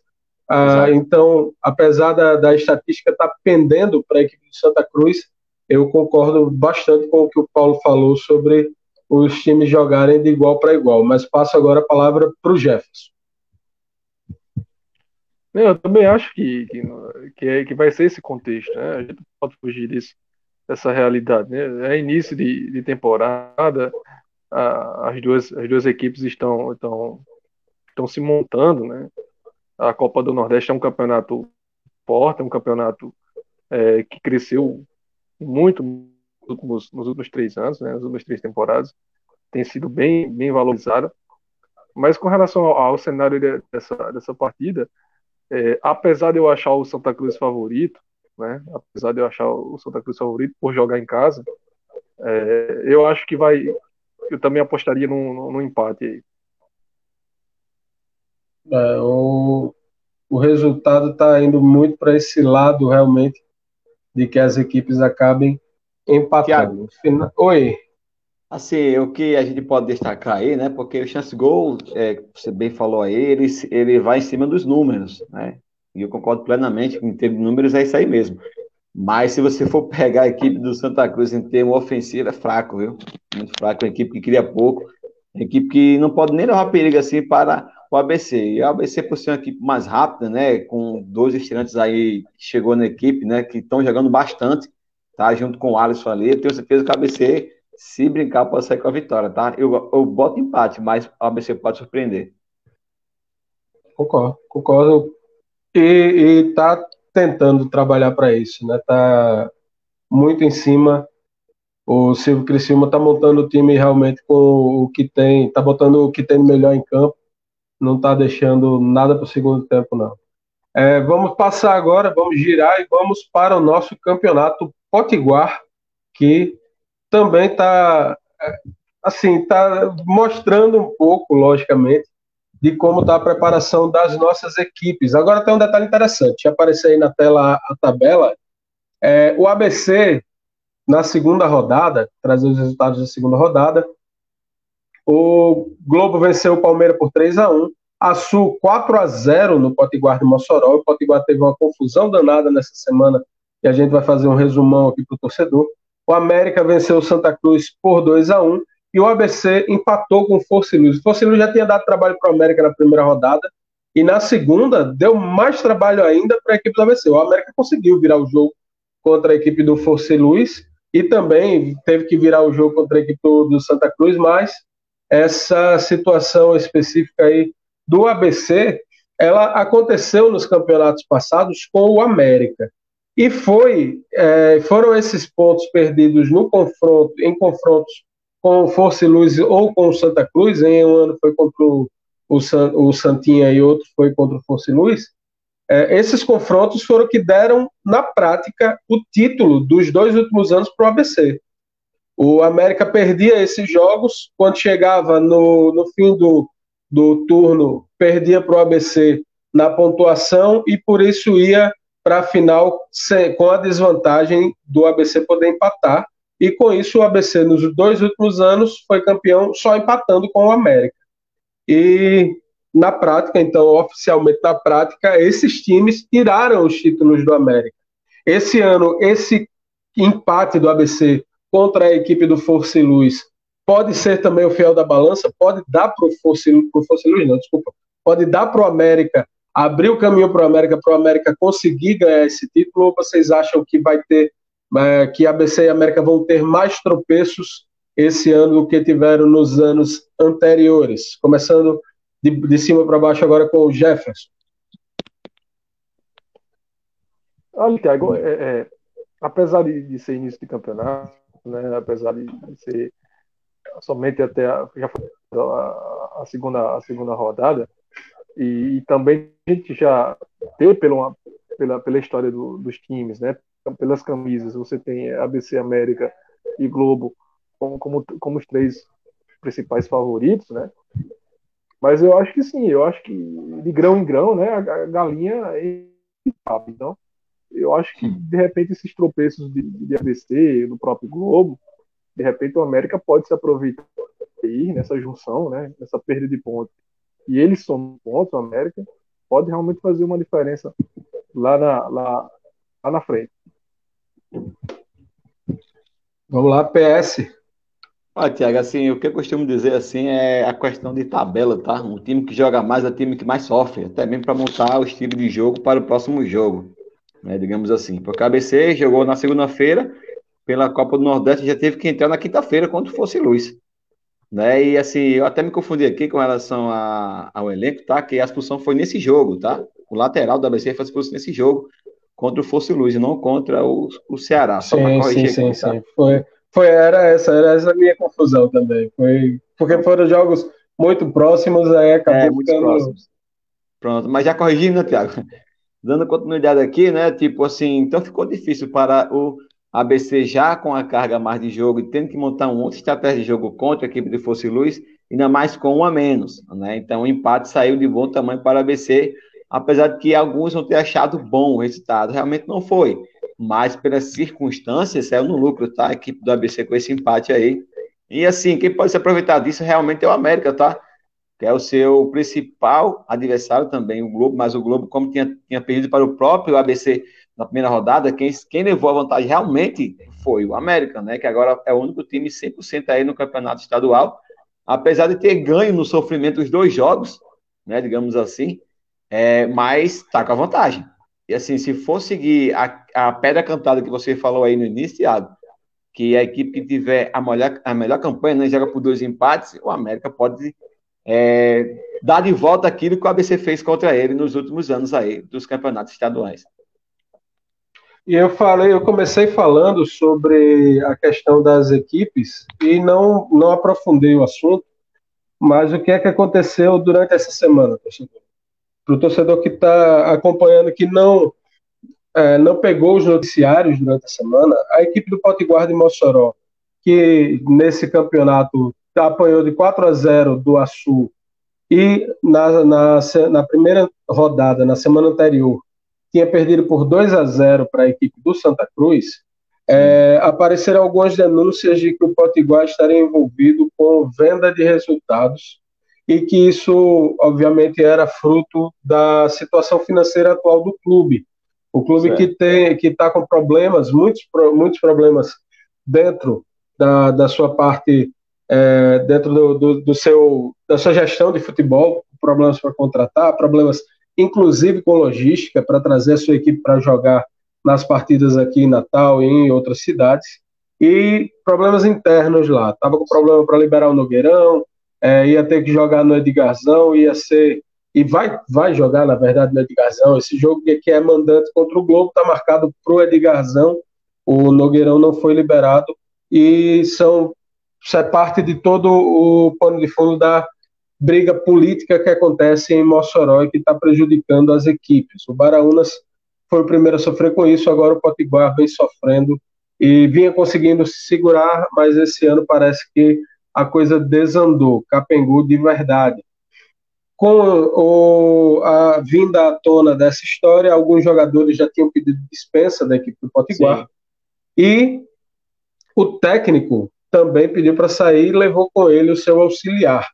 Speaker 2: Ah, então, apesar da, da estatística estar tá pendendo para a equipe de Santa Cruz, eu concordo bastante com o que o Paulo falou sobre os times jogarem de igual para igual. Mas passo agora a palavra para o Jefferson.
Speaker 3: Eu também acho que, que, que, é, que vai ser esse contexto, né? A gente não pode fugir disso, dessa realidade, né? É início de, de temporada, a, as, duas, as duas equipes estão, estão, estão se montando, né? A Copa do Nordeste é um campeonato forte, é um campeonato é, que cresceu muito nos últimos, nos últimos três anos, né? Nas últimas três temporadas, tem sido bem, bem valorizada. Mas com relação ao, ao cenário dessa, dessa partida, é, apesar de eu achar o Santa Cruz favorito, né? Apesar de eu achar o Santa Cruz favorito por jogar em casa, é, eu acho que vai. Eu também apostaria no, no empate aí.
Speaker 2: É, o, o resultado está indo muito para esse lado realmente de que as equipes acabem empatando. Final... Oi.
Speaker 4: Assim, o que a gente pode destacar aí, né? Porque o chance gol, é, você bem falou aí, ele, ele vai em cima dos números, né? E eu concordo plenamente que em termos de números é isso aí mesmo. Mas se você for pegar a equipe do Santa Cruz em termos ofensivo, é fraco, viu? Muito fraco, uma equipe que cria pouco, uma equipe que não pode nem levar perigo assim para o ABC. E o ABC, por ser uma equipe mais rápida, né? Com dois estreantes aí que chegou na equipe, né? Que estão jogando bastante, tá? Junto com o Alisson ali, eu tenho certeza que o ABC se brincar, pode sair com a vitória, tá? Eu, eu boto empate, mas o ABC pode surpreender.
Speaker 2: Concordo, concordo. E, e tá tentando trabalhar para isso, né? Tá muito em cima. O Silvio Criciúma tá montando o time realmente com o que tem, tá botando o que tem melhor em campo. Não tá deixando nada para o segundo tempo, não. É, vamos passar agora, vamos girar e vamos para o nosso campeonato Potiguar, que também está assim, tá mostrando um pouco, logicamente, de como está a preparação das nossas equipes. Agora tem um detalhe interessante, apareceu aí na tela a tabela. É, o ABC, na segunda rodada, trazer os resultados da segunda rodada, o Globo venceu o Palmeiras por 3 a 1 a Sul 4 a 0 no Potiguar de Mossoró. O Potiguar teve uma confusão danada nessa semana e a gente vai fazer um resumão aqui para o torcedor. O América venceu o Santa Cruz por 2 a 1 e o ABC empatou com o Força Luz. O Força Luz já tinha dado trabalho para o América na primeira rodada e na segunda deu mais trabalho ainda para a equipe do ABC. O América conseguiu virar o jogo contra a equipe do Força Luz e também teve que virar o jogo contra a equipe do, do Santa Cruz, mas essa situação específica aí do ABC, ela aconteceu nos campeonatos passados com o América. E foi, é, foram esses pontos perdidos no confronto, em confrontos com o Força e Luz ou com o Santa Cruz, em um ano foi contra o o, San, o Santinha e outro foi contra o Força Luz, é, esses confrontos foram que deram, na prática, o título dos dois últimos anos para o ABC. O América perdia esses jogos, quando chegava no, no fim do, do turno, perdia para o ABC na pontuação e por isso ia para a final com a desvantagem do ABC poder empatar. E com isso, o ABC, nos dois últimos anos, foi campeão só empatando com o América. E na prática, então, oficialmente na prática, esses times tiraram os títulos do América. Esse ano, esse empate do ABC contra a equipe do Força e Luz pode ser também o fiel da balança, pode dar para o Força e Luz, não, desculpa, pode dar para o América, abrir o caminho para o América, para o América conseguir ganhar esse título, ou vocês acham que vai ter, é, que ABC e América vão ter mais tropeços esse ano do que tiveram nos anos anteriores? Começando de, de cima para baixo agora com o Jefferson.
Speaker 3: Olha, Thiago, é, é, apesar de, de, ser início de campeonato, né, apesar de, de ser somente até a, já a, a, segunda, a segunda rodada, e, e, também a gente já teve pela, pela, pela história do, dos times, né, pelas camisas, você tem ABC América e Globo como, como, como os três principais favoritos, né? Mas eu acho que sim, eu acho que de grão em grão, né, a galinha é Então, eu acho que de repente esses tropeços de, de ABC, no próprio Globo, de repente o América pode se aproveitar aí nessa junção, né, nessa perda de pontos. E eles somam pontos, o América pode realmente fazer uma diferença lá na, lá, lá na frente.
Speaker 2: Vamos lá, PS.
Speaker 4: Olha, Tiago, assim, o que eu costumo dizer assim é a questão de tabela, tá? Um time que joga mais é o time que mais sofre, até mesmo para montar o estilo de jogo para o próximo jogo, né? Digamos assim. Porque o ABC jogou na segunda-feira pela Copa do Nordeste, já teve que entrar na quinta-feira quando fosse luz. Né? E assim, eu até me confundi aqui com relação a, ao elenco, tá? Que a expulsão foi nesse jogo, tá? O lateral do ABC foi expulso nesse jogo contra o Fosse Luz, e não contra o, o Ceará.
Speaker 2: Só sim, sim, sim, aqui, tá? sim. Foi, foi, era essa, era essa a minha confusão também. Foi, porque foram jogos muito próximos, aí acabou é, muito ficando... próximos.
Speaker 4: Pronto, mas já corrigindo, né, Tiago? Dando continuidade aqui, né? Tipo assim, então ficou difícil para o ABC já com a carga mais de jogo e tendo que montar um outra estratégia de jogo contra a equipe de Fosse Luz, ainda mais com um a menos, né? Então o empate saiu de bom tamanho para o ABC, apesar de que alguns não ter achado bom o resultado, realmente não foi mas pelas circunstâncias saiu no lucro, tá? A equipe do ABC com esse empate aí. E assim, quem pode se aproveitar disso realmente é o América, tá? Que é o seu principal adversário também, o Globo, mas o Globo, como tinha, tinha perdido para o próprio ABC na primeira rodada, quem, quem levou a vantagem realmente foi o América, né? Que agora é o único time 100% aí no campeonato estadual, apesar de ter ganho no sofrimento os dois jogos, né? Digamos assim, é, mas tá com a vantagem. E assim, se for seguir a, a pedra cantada que você falou aí no início, Thiago, que a equipe que tiver a melhor, a melhor campanha, né, joga por dois empates, o América pode é, dar de volta aquilo que o ABC fez contra ele nos últimos anos aí, dos campeonatos estaduais.
Speaker 2: E eu falei, eu comecei falando sobre a questão das equipes e não, não aprofundei o assunto, mas o que é que aconteceu durante essa semana, torcedor? para o torcedor que está acompanhando, que não, é, não pegou os noticiários durante a semana, a equipe do Potiguar de Mossoró, que nesse campeonato apanhou de 4 a 0 do Açu e na, na, na primeira rodada, na semana anterior, tinha perdido por 2 a 0 para a equipe do Santa Cruz, é, apareceram algumas denúncias de que o Potiguar estaria envolvido com venda de resultados e que isso, obviamente, era fruto da situação financeira atual do clube. O clube certo. que tem que está com problemas, muitos, muitos problemas dentro da, da sua parte, é, dentro do, do, do, seu, da sua gestão de futebol, problemas para contratar, problemas inclusive com logística para trazer a sua equipe para jogar nas partidas aqui em Natal e em outras cidades, e problemas internos lá. Estava com problema para liberar o Nogueirão, é, ia ter que jogar no Edgarzão, ia ser. E vai, vai jogar, na verdade, no Edgarzão. Esse jogo que é mandante contra o Globo está marcado para o Edgarzão. O Nogueirão não foi liberado. E são, isso é parte de todo o pano de fundo da, briga política que acontece em Mossoró e que está prejudicando as equipes. O Baraunas foi o primeiro a sofrer com isso, agora o Potiguar vem sofrendo e vinha conseguindo se segurar, mas esse ano parece que a coisa desandou, capengu de verdade. Com o, a vinda à tona dessa história, alguns jogadores já tinham pedido dispensa da equipe do Potiguar, Sim. e o técnico também pediu para sair e levou com ele o seu auxiliar.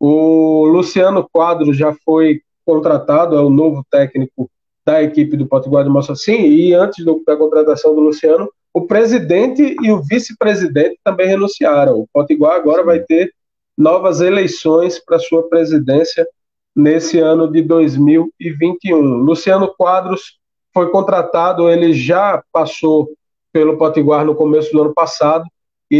Speaker 2: O Luciano Quadro já foi contratado, é o novo técnico da equipe do Potiguar de Moçassim, e antes do, da contratação do Luciano, o presidente e o vice-presidente também renunciaram. O Potiguar agora vai ter novas eleições para sua presidência nesse ano de 2021. Luciano Quadros foi contratado, ele já passou pelo Potiguar no começo do ano passado e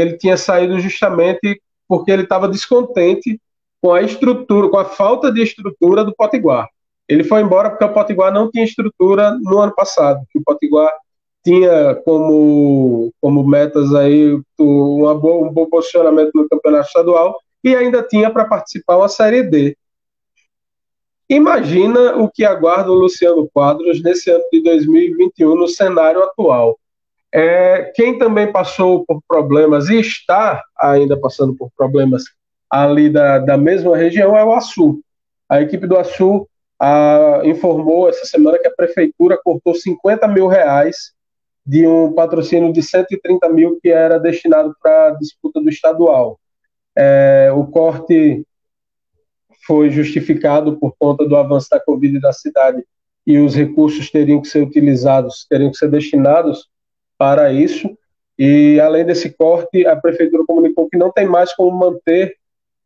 Speaker 2: ele tinha saído justamente porque ele estava descontente com a estrutura, com a falta de estrutura do Potiguar. Ele foi embora porque o Potiguar não tinha estrutura no ano passado, que o Potiguar tinha como, como metas aí uma boa, um bom posicionamento no campeonato estadual e ainda tinha para participar uma Série D. Imagina o que aguarda o Luciano Quadros nesse ano de 2021 no cenário atual. É, quem também passou por problemas e está ainda passando por problemas ali da, da mesma região é o Açu. A equipe do Açu informou essa semana que a prefeitura cortou 50 mil reais de um patrocínio de 130 mil que era destinado para a disputa do estadual. É, o corte foi justificado por conta do avanço da Covid da cidade e os recursos teriam que ser utilizados, teriam que ser destinados para isso. E além desse corte, a prefeitura comunicou que não tem mais como manter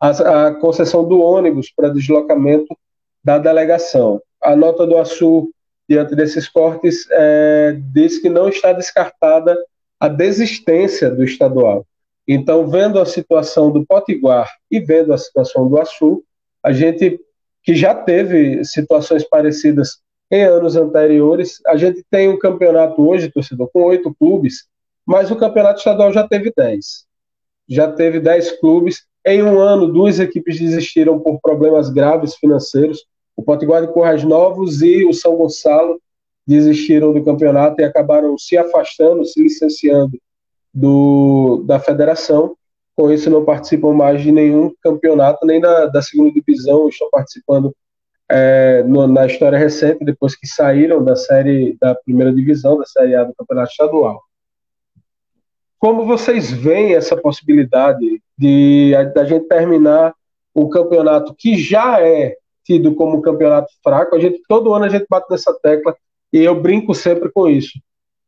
Speaker 2: a, a concessão do ônibus para deslocamento da delegação. A nota do Açu diante desses cortes, é, diz que não está descartada a desistência do estadual. Então, vendo a situação do Potiguar e vendo a situação do Açu, a gente que já teve situações parecidas em anos anteriores, a gente tem um campeonato hoje, torcedor, com oito clubes, mas o campeonato estadual já teve dez. Já teve dez clubes. Em um ano, duas equipes desistiram por problemas graves financeiros o Potiguar de Corrais Novos e o São Gonçalo desistiram do campeonato e acabaram se afastando, se licenciando do, da federação. Com isso, não participam mais de nenhum campeonato, nem da, da segunda divisão, estão participando é, no, na história recente, depois que saíram da série da primeira divisão, da série A do campeonato estadual. Como vocês veem essa possibilidade de da gente terminar o campeonato que já é tido como campeonato fraco. A gente todo ano a gente bate nessa tecla e eu brinco sempre com isso.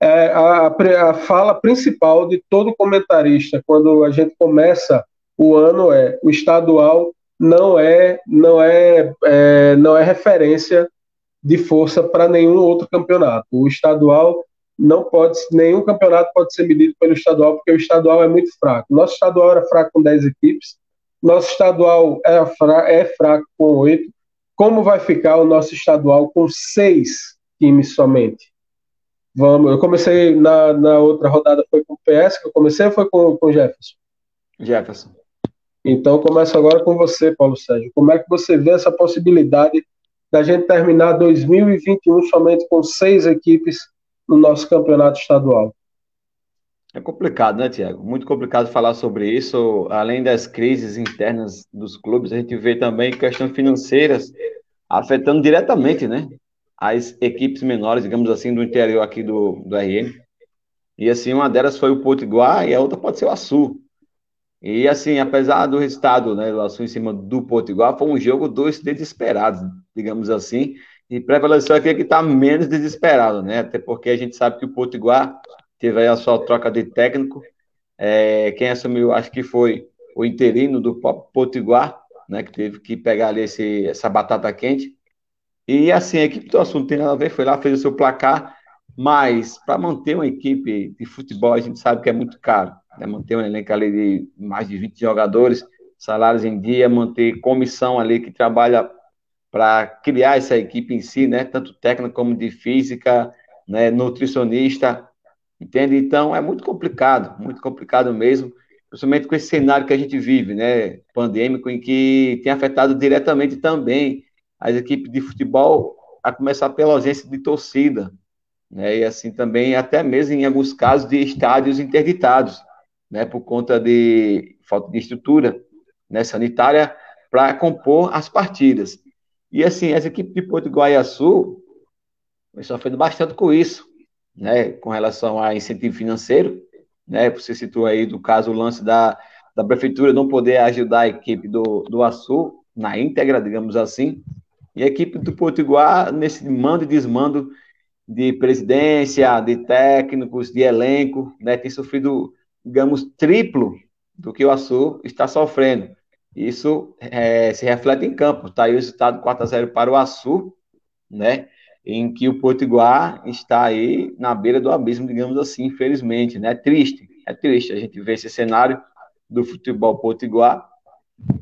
Speaker 2: É a, a fala principal de todo comentarista quando a gente começa o ano é o estadual não é não é, é não é referência de força para nenhum outro campeonato. O estadual não pode nenhum campeonato pode ser medido pelo estadual porque o estadual é muito fraco. Nosso estadual era fraco com 10 equipes, nosso estadual é, fra é fraco com 8 como vai ficar o nosso estadual com seis times somente? Vamos, eu comecei na, na outra rodada, foi com o PS que eu comecei ou foi com o Jefferson?
Speaker 4: Jefferson.
Speaker 2: Então começo agora com você, Paulo Sérgio. Como é que você vê essa possibilidade da gente terminar 2021 somente com seis equipes no nosso campeonato estadual?
Speaker 4: É complicado, né, Tiago? Muito complicado falar sobre isso. Além das crises internas dos clubes, a gente vê também questões financeiras afetando diretamente, né, as equipes menores, digamos assim, do interior aqui do, do RN. E assim, uma delas foi o Potiguar e a outra pode ser o Açu. E assim, apesar do resultado, né, do Açu em cima do Potiguar, foi um jogo dois desesperados, digamos assim, e prevaleceu aquele que está menos desesperado, né? Até porque a gente sabe que o Potiguar teve aí a sua troca de técnico. É, quem assumiu, acho que foi o interino do Potiguar, né, que teve que pegar ali esse, essa batata quente. E assim, a equipe do assunto tem nada a ver, foi lá, fez o seu placar, mas para manter uma equipe de futebol, a gente sabe que é muito caro. Né? Manter um elenco ali de mais de 20 jogadores, salários em dia, manter comissão ali que trabalha para criar essa equipe em si, né? Tanto técnica como de física, né? nutricionista, Entende? Então é muito complicado, muito complicado mesmo. principalmente com esse cenário que a gente vive, né, pandêmico, em que tem afetado diretamente também as equipes de futebol, a começar pela ausência de torcida, né, e assim também até mesmo em alguns casos de estádios interditados, né, por conta de falta de estrutura né, sanitária para compor as partidas. E assim, as equipes de Porto Guaiaçu sofrendo bastante com isso, né, com relação a incentivo financeiro, né, você citou aí do caso o lance da, da prefeitura não poder ajudar a equipe do, do Açu na íntegra, digamos assim, e a equipe do Potiguar nesse mando e desmando de presidência, de técnicos, de elenco, né, tem sofrido, digamos, triplo do que o Açu está sofrendo. Isso é, se reflete em campo. Está aí o resultado 4 a 0 para o Açu, né? Em que o Potiguar está aí na beira do abismo, digamos assim, infelizmente, né? É triste, é triste a gente ver esse cenário do futebol potiguar.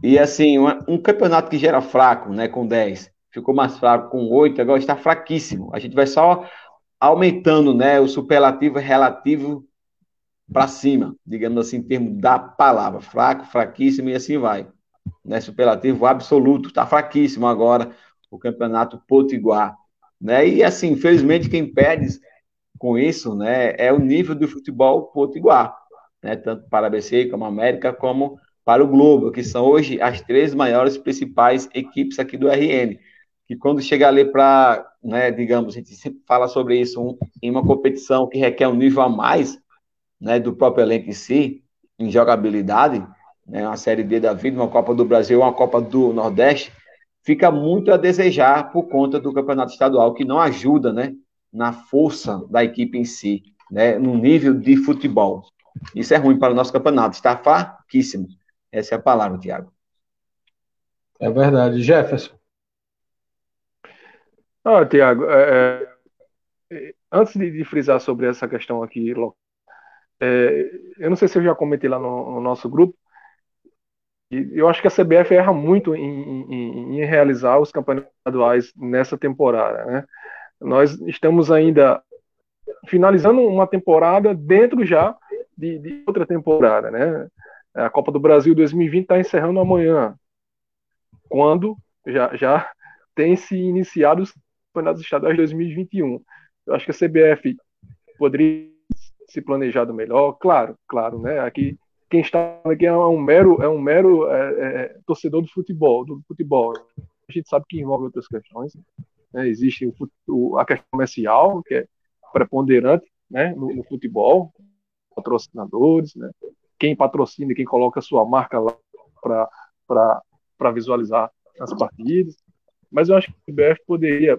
Speaker 4: E assim, um, campeonato que gera fraco, né? Com 10, ficou mais fraco com 8, agora está fraquíssimo. A gente vai só aumentando, né? O superlativo relativo para cima, digamos assim, em termos da palavra, fraco, fraquíssimo e assim vai. Né, superlativo absoluto, está fraquíssimo agora o campeonato potiguar, né, e assim, infelizmente quem perde com isso, né, é o nível do futebol potiguar, né, tanto para a ABC como a América, como para o Globo, que são hoje as três maiores principais equipes aqui do RN, que quando chega ali para, né, digamos, a gente sempre fala sobre isso um, em uma competição que requer um nível a mais, né, do próprio elenco em si, em jogabilidade, né, uma Série D da vida, uma Copa do Brasil, uma Copa do Nordeste, fica muito a desejar por conta do campeonato estadual, que não ajuda né, na força da equipe em si, né, no nível de futebol. Isso é ruim para o nosso campeonato, está fraquíssimo. Essa é a palavra, Tiago.
Speaker 2: É verdade. Jefferson.
Speaker 3: Ah, Tiago, é, é, antes de, de, frisar sobre essa questão aqui, é, eu não sei se eu já comentei lá no, no nosso grupo, eu acho que a CBF erra muito em, em, em realizar os campeonatos estaduais nessa temporada. Né? Nós estamos ainda finalizando uma temporada dentro já de, de outra temporada. Né? A Copa do Brasil 2020 está encerrando amanhã, quando já, já tem se iniciado os campeonatos estaduais 2021. Eu acho que a CBF poderia se planejado melhor, claro, claro, né? Aqui quem está aqui é um mero, é um mero é, é, torcedor do futebol, do futebol. A gente sabe que envolve outras questões. Né? Existe o, o, a questão comercial, que é preponderante né? no, no futebol, patrocinadores, né? quem patrocina e quem coloca sua marca lá para visualizar as partidas. Mas eu acho que o BF poderia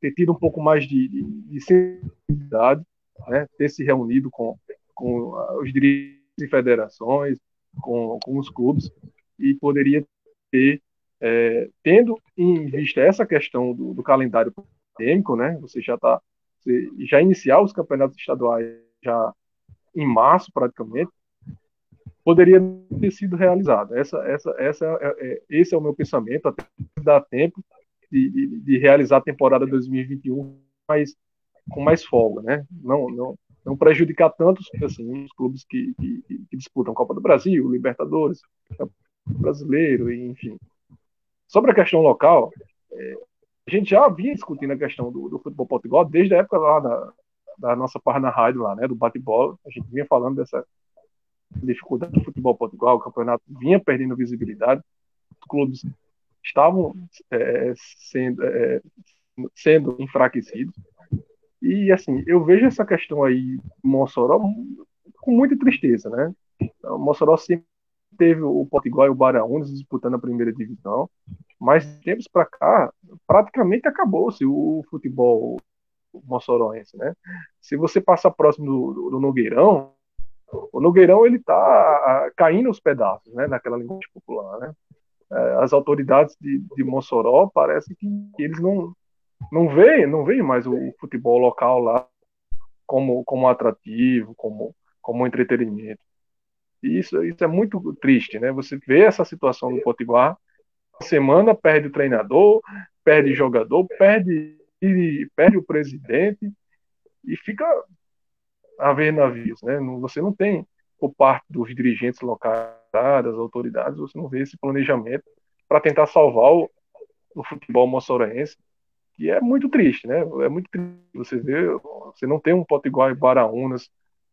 Speaker 3: ter tido um pouco mais de, de, de sensibilidade, né? ter se reunido com, com os dirigentes e federações, com, com os clubes, e poderia ter, é, tendo em vista essa questão do, do calendário pandêmico, né, você já está, já iniciar os campeonatos estaduais já em março, praticamente, poderia ter sido realizado. Essa, essa, essa, é, é, esse é o meu pensamento, até dar tempo de, de, de, realizar a temporada 2021 mais, com mais folga, né? Não, não, não prejudicar tanto assim, os clubes que, que, que disputam Copa do Brasil, Libertadores, Brasileiro, enfim. Sobre a questão local, é, a gente já vinha discutindo a questão do, do futebol Portugal desde a época lá da, da nossa página rádio lá, né, do bate-bola. A gente vinha falando dessa dificuldade do futebol Portugal, o campeonato vinha perdendo visibilidade, os clubes estavam é, sendo, é, sendo enfraquecidos. E assim, eu vejo essa questão aí, Mossoró, com muita tristeza, né? O Mossoró sempre teve o Potiguar e o Baraunes disputando a primeira divisão, mas tempos para cá, praticamente acabou-se o futebol mossoroense, né? Se você passa próximo do, do Nogueirão, o Nogueirão ele tá caindo aos pedaços, né? Naquela linguagem popular, né? É, as autoridades de, de Mossoró parece que eles não não vê, não vê mais o futebol local lá como, como atrativo, como, como entretenimento. E isso, isso é muito triste, né? Você vê essa situação no Potiguar, semana perde o treinador, perde jogador, perde, perde o presidente e fica a ver navios, né? Você não tem por parte dos dirigentes locais, das autoridades, você não vê esse planejamento para tentar salvar o, o futebol moçorense, que é muito triste, né? É muito triste você ver, você não tem um Potiguar e Baraunas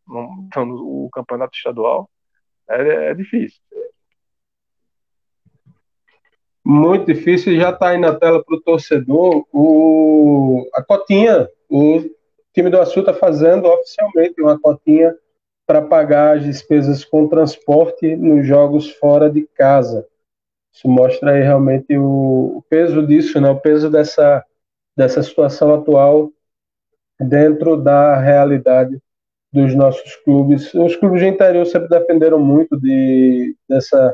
Speaker 3: no, no, campeonato estadual, é, é difícil.
Speaker 2: Muito difícil, já está aí na tela para o torcedor o, a cotinha, o time do Açu está fazendo oficialmente uma cotinha para pagar as despesas com transporte nos jogos fora de casa. Isso mostra aí realmente o, o peso disso, né? o peso dessa, dessa situação atual dentro da realidade dos nossos clubes. Os clubes de interior sempre defenderam muito de, dessa,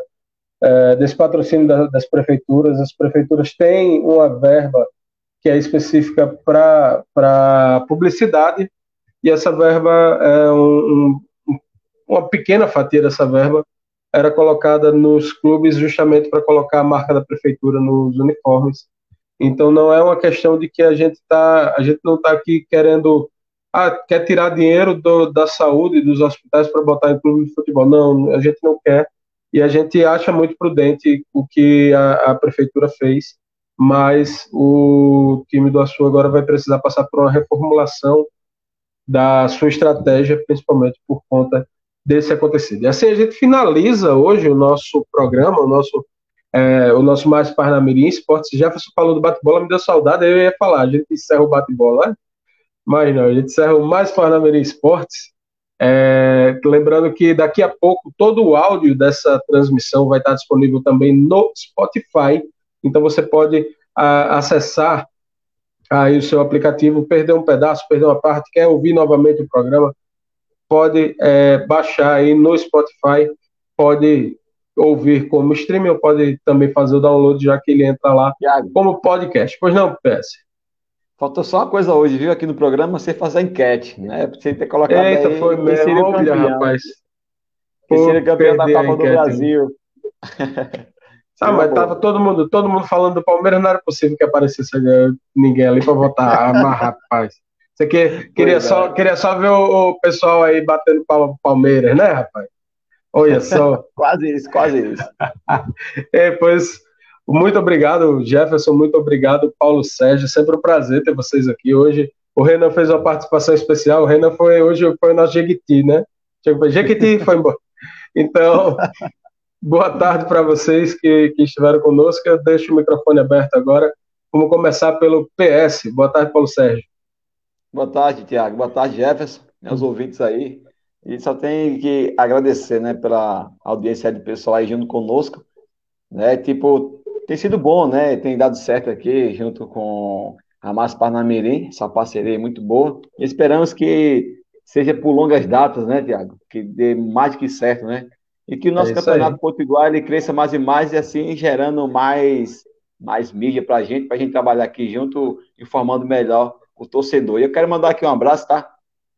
Speaker 2: é, desse patrocínio da, das prefeituras. As prefeituras têm uma verba que é específica para publicidade, e essa verba é um, um, uma pequena fatia dessa verba era colocada nos clubes justamente para colocar a marca da prefeitura nos uniformes. Então não é uma questão de que a gente tá, a gente não está aqui querendo ah, quer tirar dinheiro do, da saúde dos hospitais para botar em clube de futebol. Não, a gente não quer. E a gente acha muito prudente o que a, a prefeitura fez, mas o time do Açu agora vai precisar passar por uma reformulação da sua estratégia, principalmente por conta desse acontecido. E assim a gente finaliza hoje o nosso programa, o nosso, é, o nosso Mais Parnamirim Esportes. Jefferson falou do bate-bola, me deu saudade, eu ia falar, a gente encerra o bate-bola, né? mas não, a gente encerra o Mais Parnamirim Esportes. É, lembrando que daqui a pouco todo o áudio dessa transmissão vai estar disponível também no Spotify, então você pode a, acessar aí o seu aplicativo, perder um pedaço, perder uma parte, quer ouvir novamente o programa, pode é, baixar aí no Spotify, pode ouvir como streaming ou pode também fazer o download, já que ele entra lá Thiago. como podcast. Pois não, PS?
Speaker 4: Faltou só uma coisa hoje, viu, aqui no programa, você fazer enquete, né? Você ter colocado
Speaker 2: Eita, aí, foi mesmo, olha, rapaz.
Speaker 4: Quem seria campeão da Copa do Brasil.
Speaker 2: Ah, mas tava todo mundo, todo mundo falando do Palmeiras, não era possível que aparecesse ninguém ali para votar. Ah, mas, rapaz. Você que, queria, só, é. queria só ver o, o pessoal aí batendo Palmeiras, né, rapaz? Olha só.
Speaker 4: quase isso, quase isso.
Speaker 2: é, pois, muito obrigado, Jefferson, muito obrigado, Paulo Sérgio. Sempre um prazer ter vocês aqui hoje. O Renan fez uma participação especial. O Renan foi hoje foi o nosso Jequiti, né? Jequiti foi embora. Então, boa tarde para vocês que, que estiveram conosco. Eu deixo o microfone aberto agora. Vamos começar pelo PS. Boa tarde, Paulo Sérgio.
Speaker 4: Boa tarde, Tiago. Boa tarde, Jefferson, meus ouvintes aí. E só tem que agradecer, né, pela audiência do pessoal aí junto conosco, né? Tipo, tem sido bom, né? Tem dado certo aqui junto com a Márcia Parnamirim, essa parceria é muito boa. E esperamos que seja por longas datas, né, Tiago? Que dê mais que certo, né? E que o nosso é campeonato potiguar ele cresça mais e mais e assim gerando mais mais mídia para a gente, para a gente trabalhar aqui junto, informando melhor o torcedor. E eu quero mandar aqui um abraço, tá?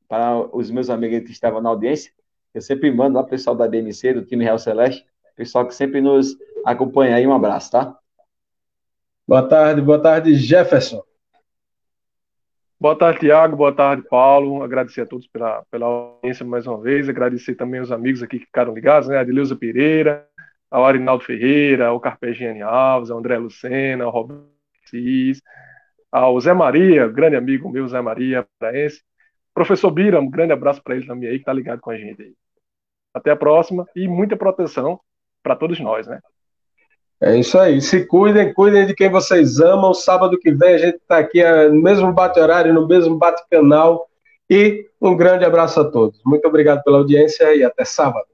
Speaker 4: Para os meus amigos que estavam na audiência. Eu sempre mando lá, pessoal da DMC, do time Real Celeste, pessoal que sempre nos acompanha aí. Um abraço, tá?
Speaker 2: Boa tarde, boa tarde, Jefferson.
Speaker 3: Boa tarde, Tiago. Boa tarde, Paulo. Agradecer a todos pela, pela audiência mais uma vez. Agradecer também os amigos aqui que ficaram ligados, né? A Adileuza Pereira, ao Arinaldo Ferreira, ao Carpegiani Alves, ao André Lucena, ao Roberto Cis, ao Zé Maria, grande amigo meu, Zé Maria, paraense. Professor Bira, um grande abraço para ele também aí, que está ligado com a gente aí. Até a próxima e muita proteção para todos nós, né?
Speaker 2: É isso aí. Se cuidem, cuidem de quem vocês amam. Sábado que vem a gente está aqui é, no mesmo bate-horário, no mesmo bate-canal. E um grande abraço a todos. Muito obrigado pela audiência e até sábado.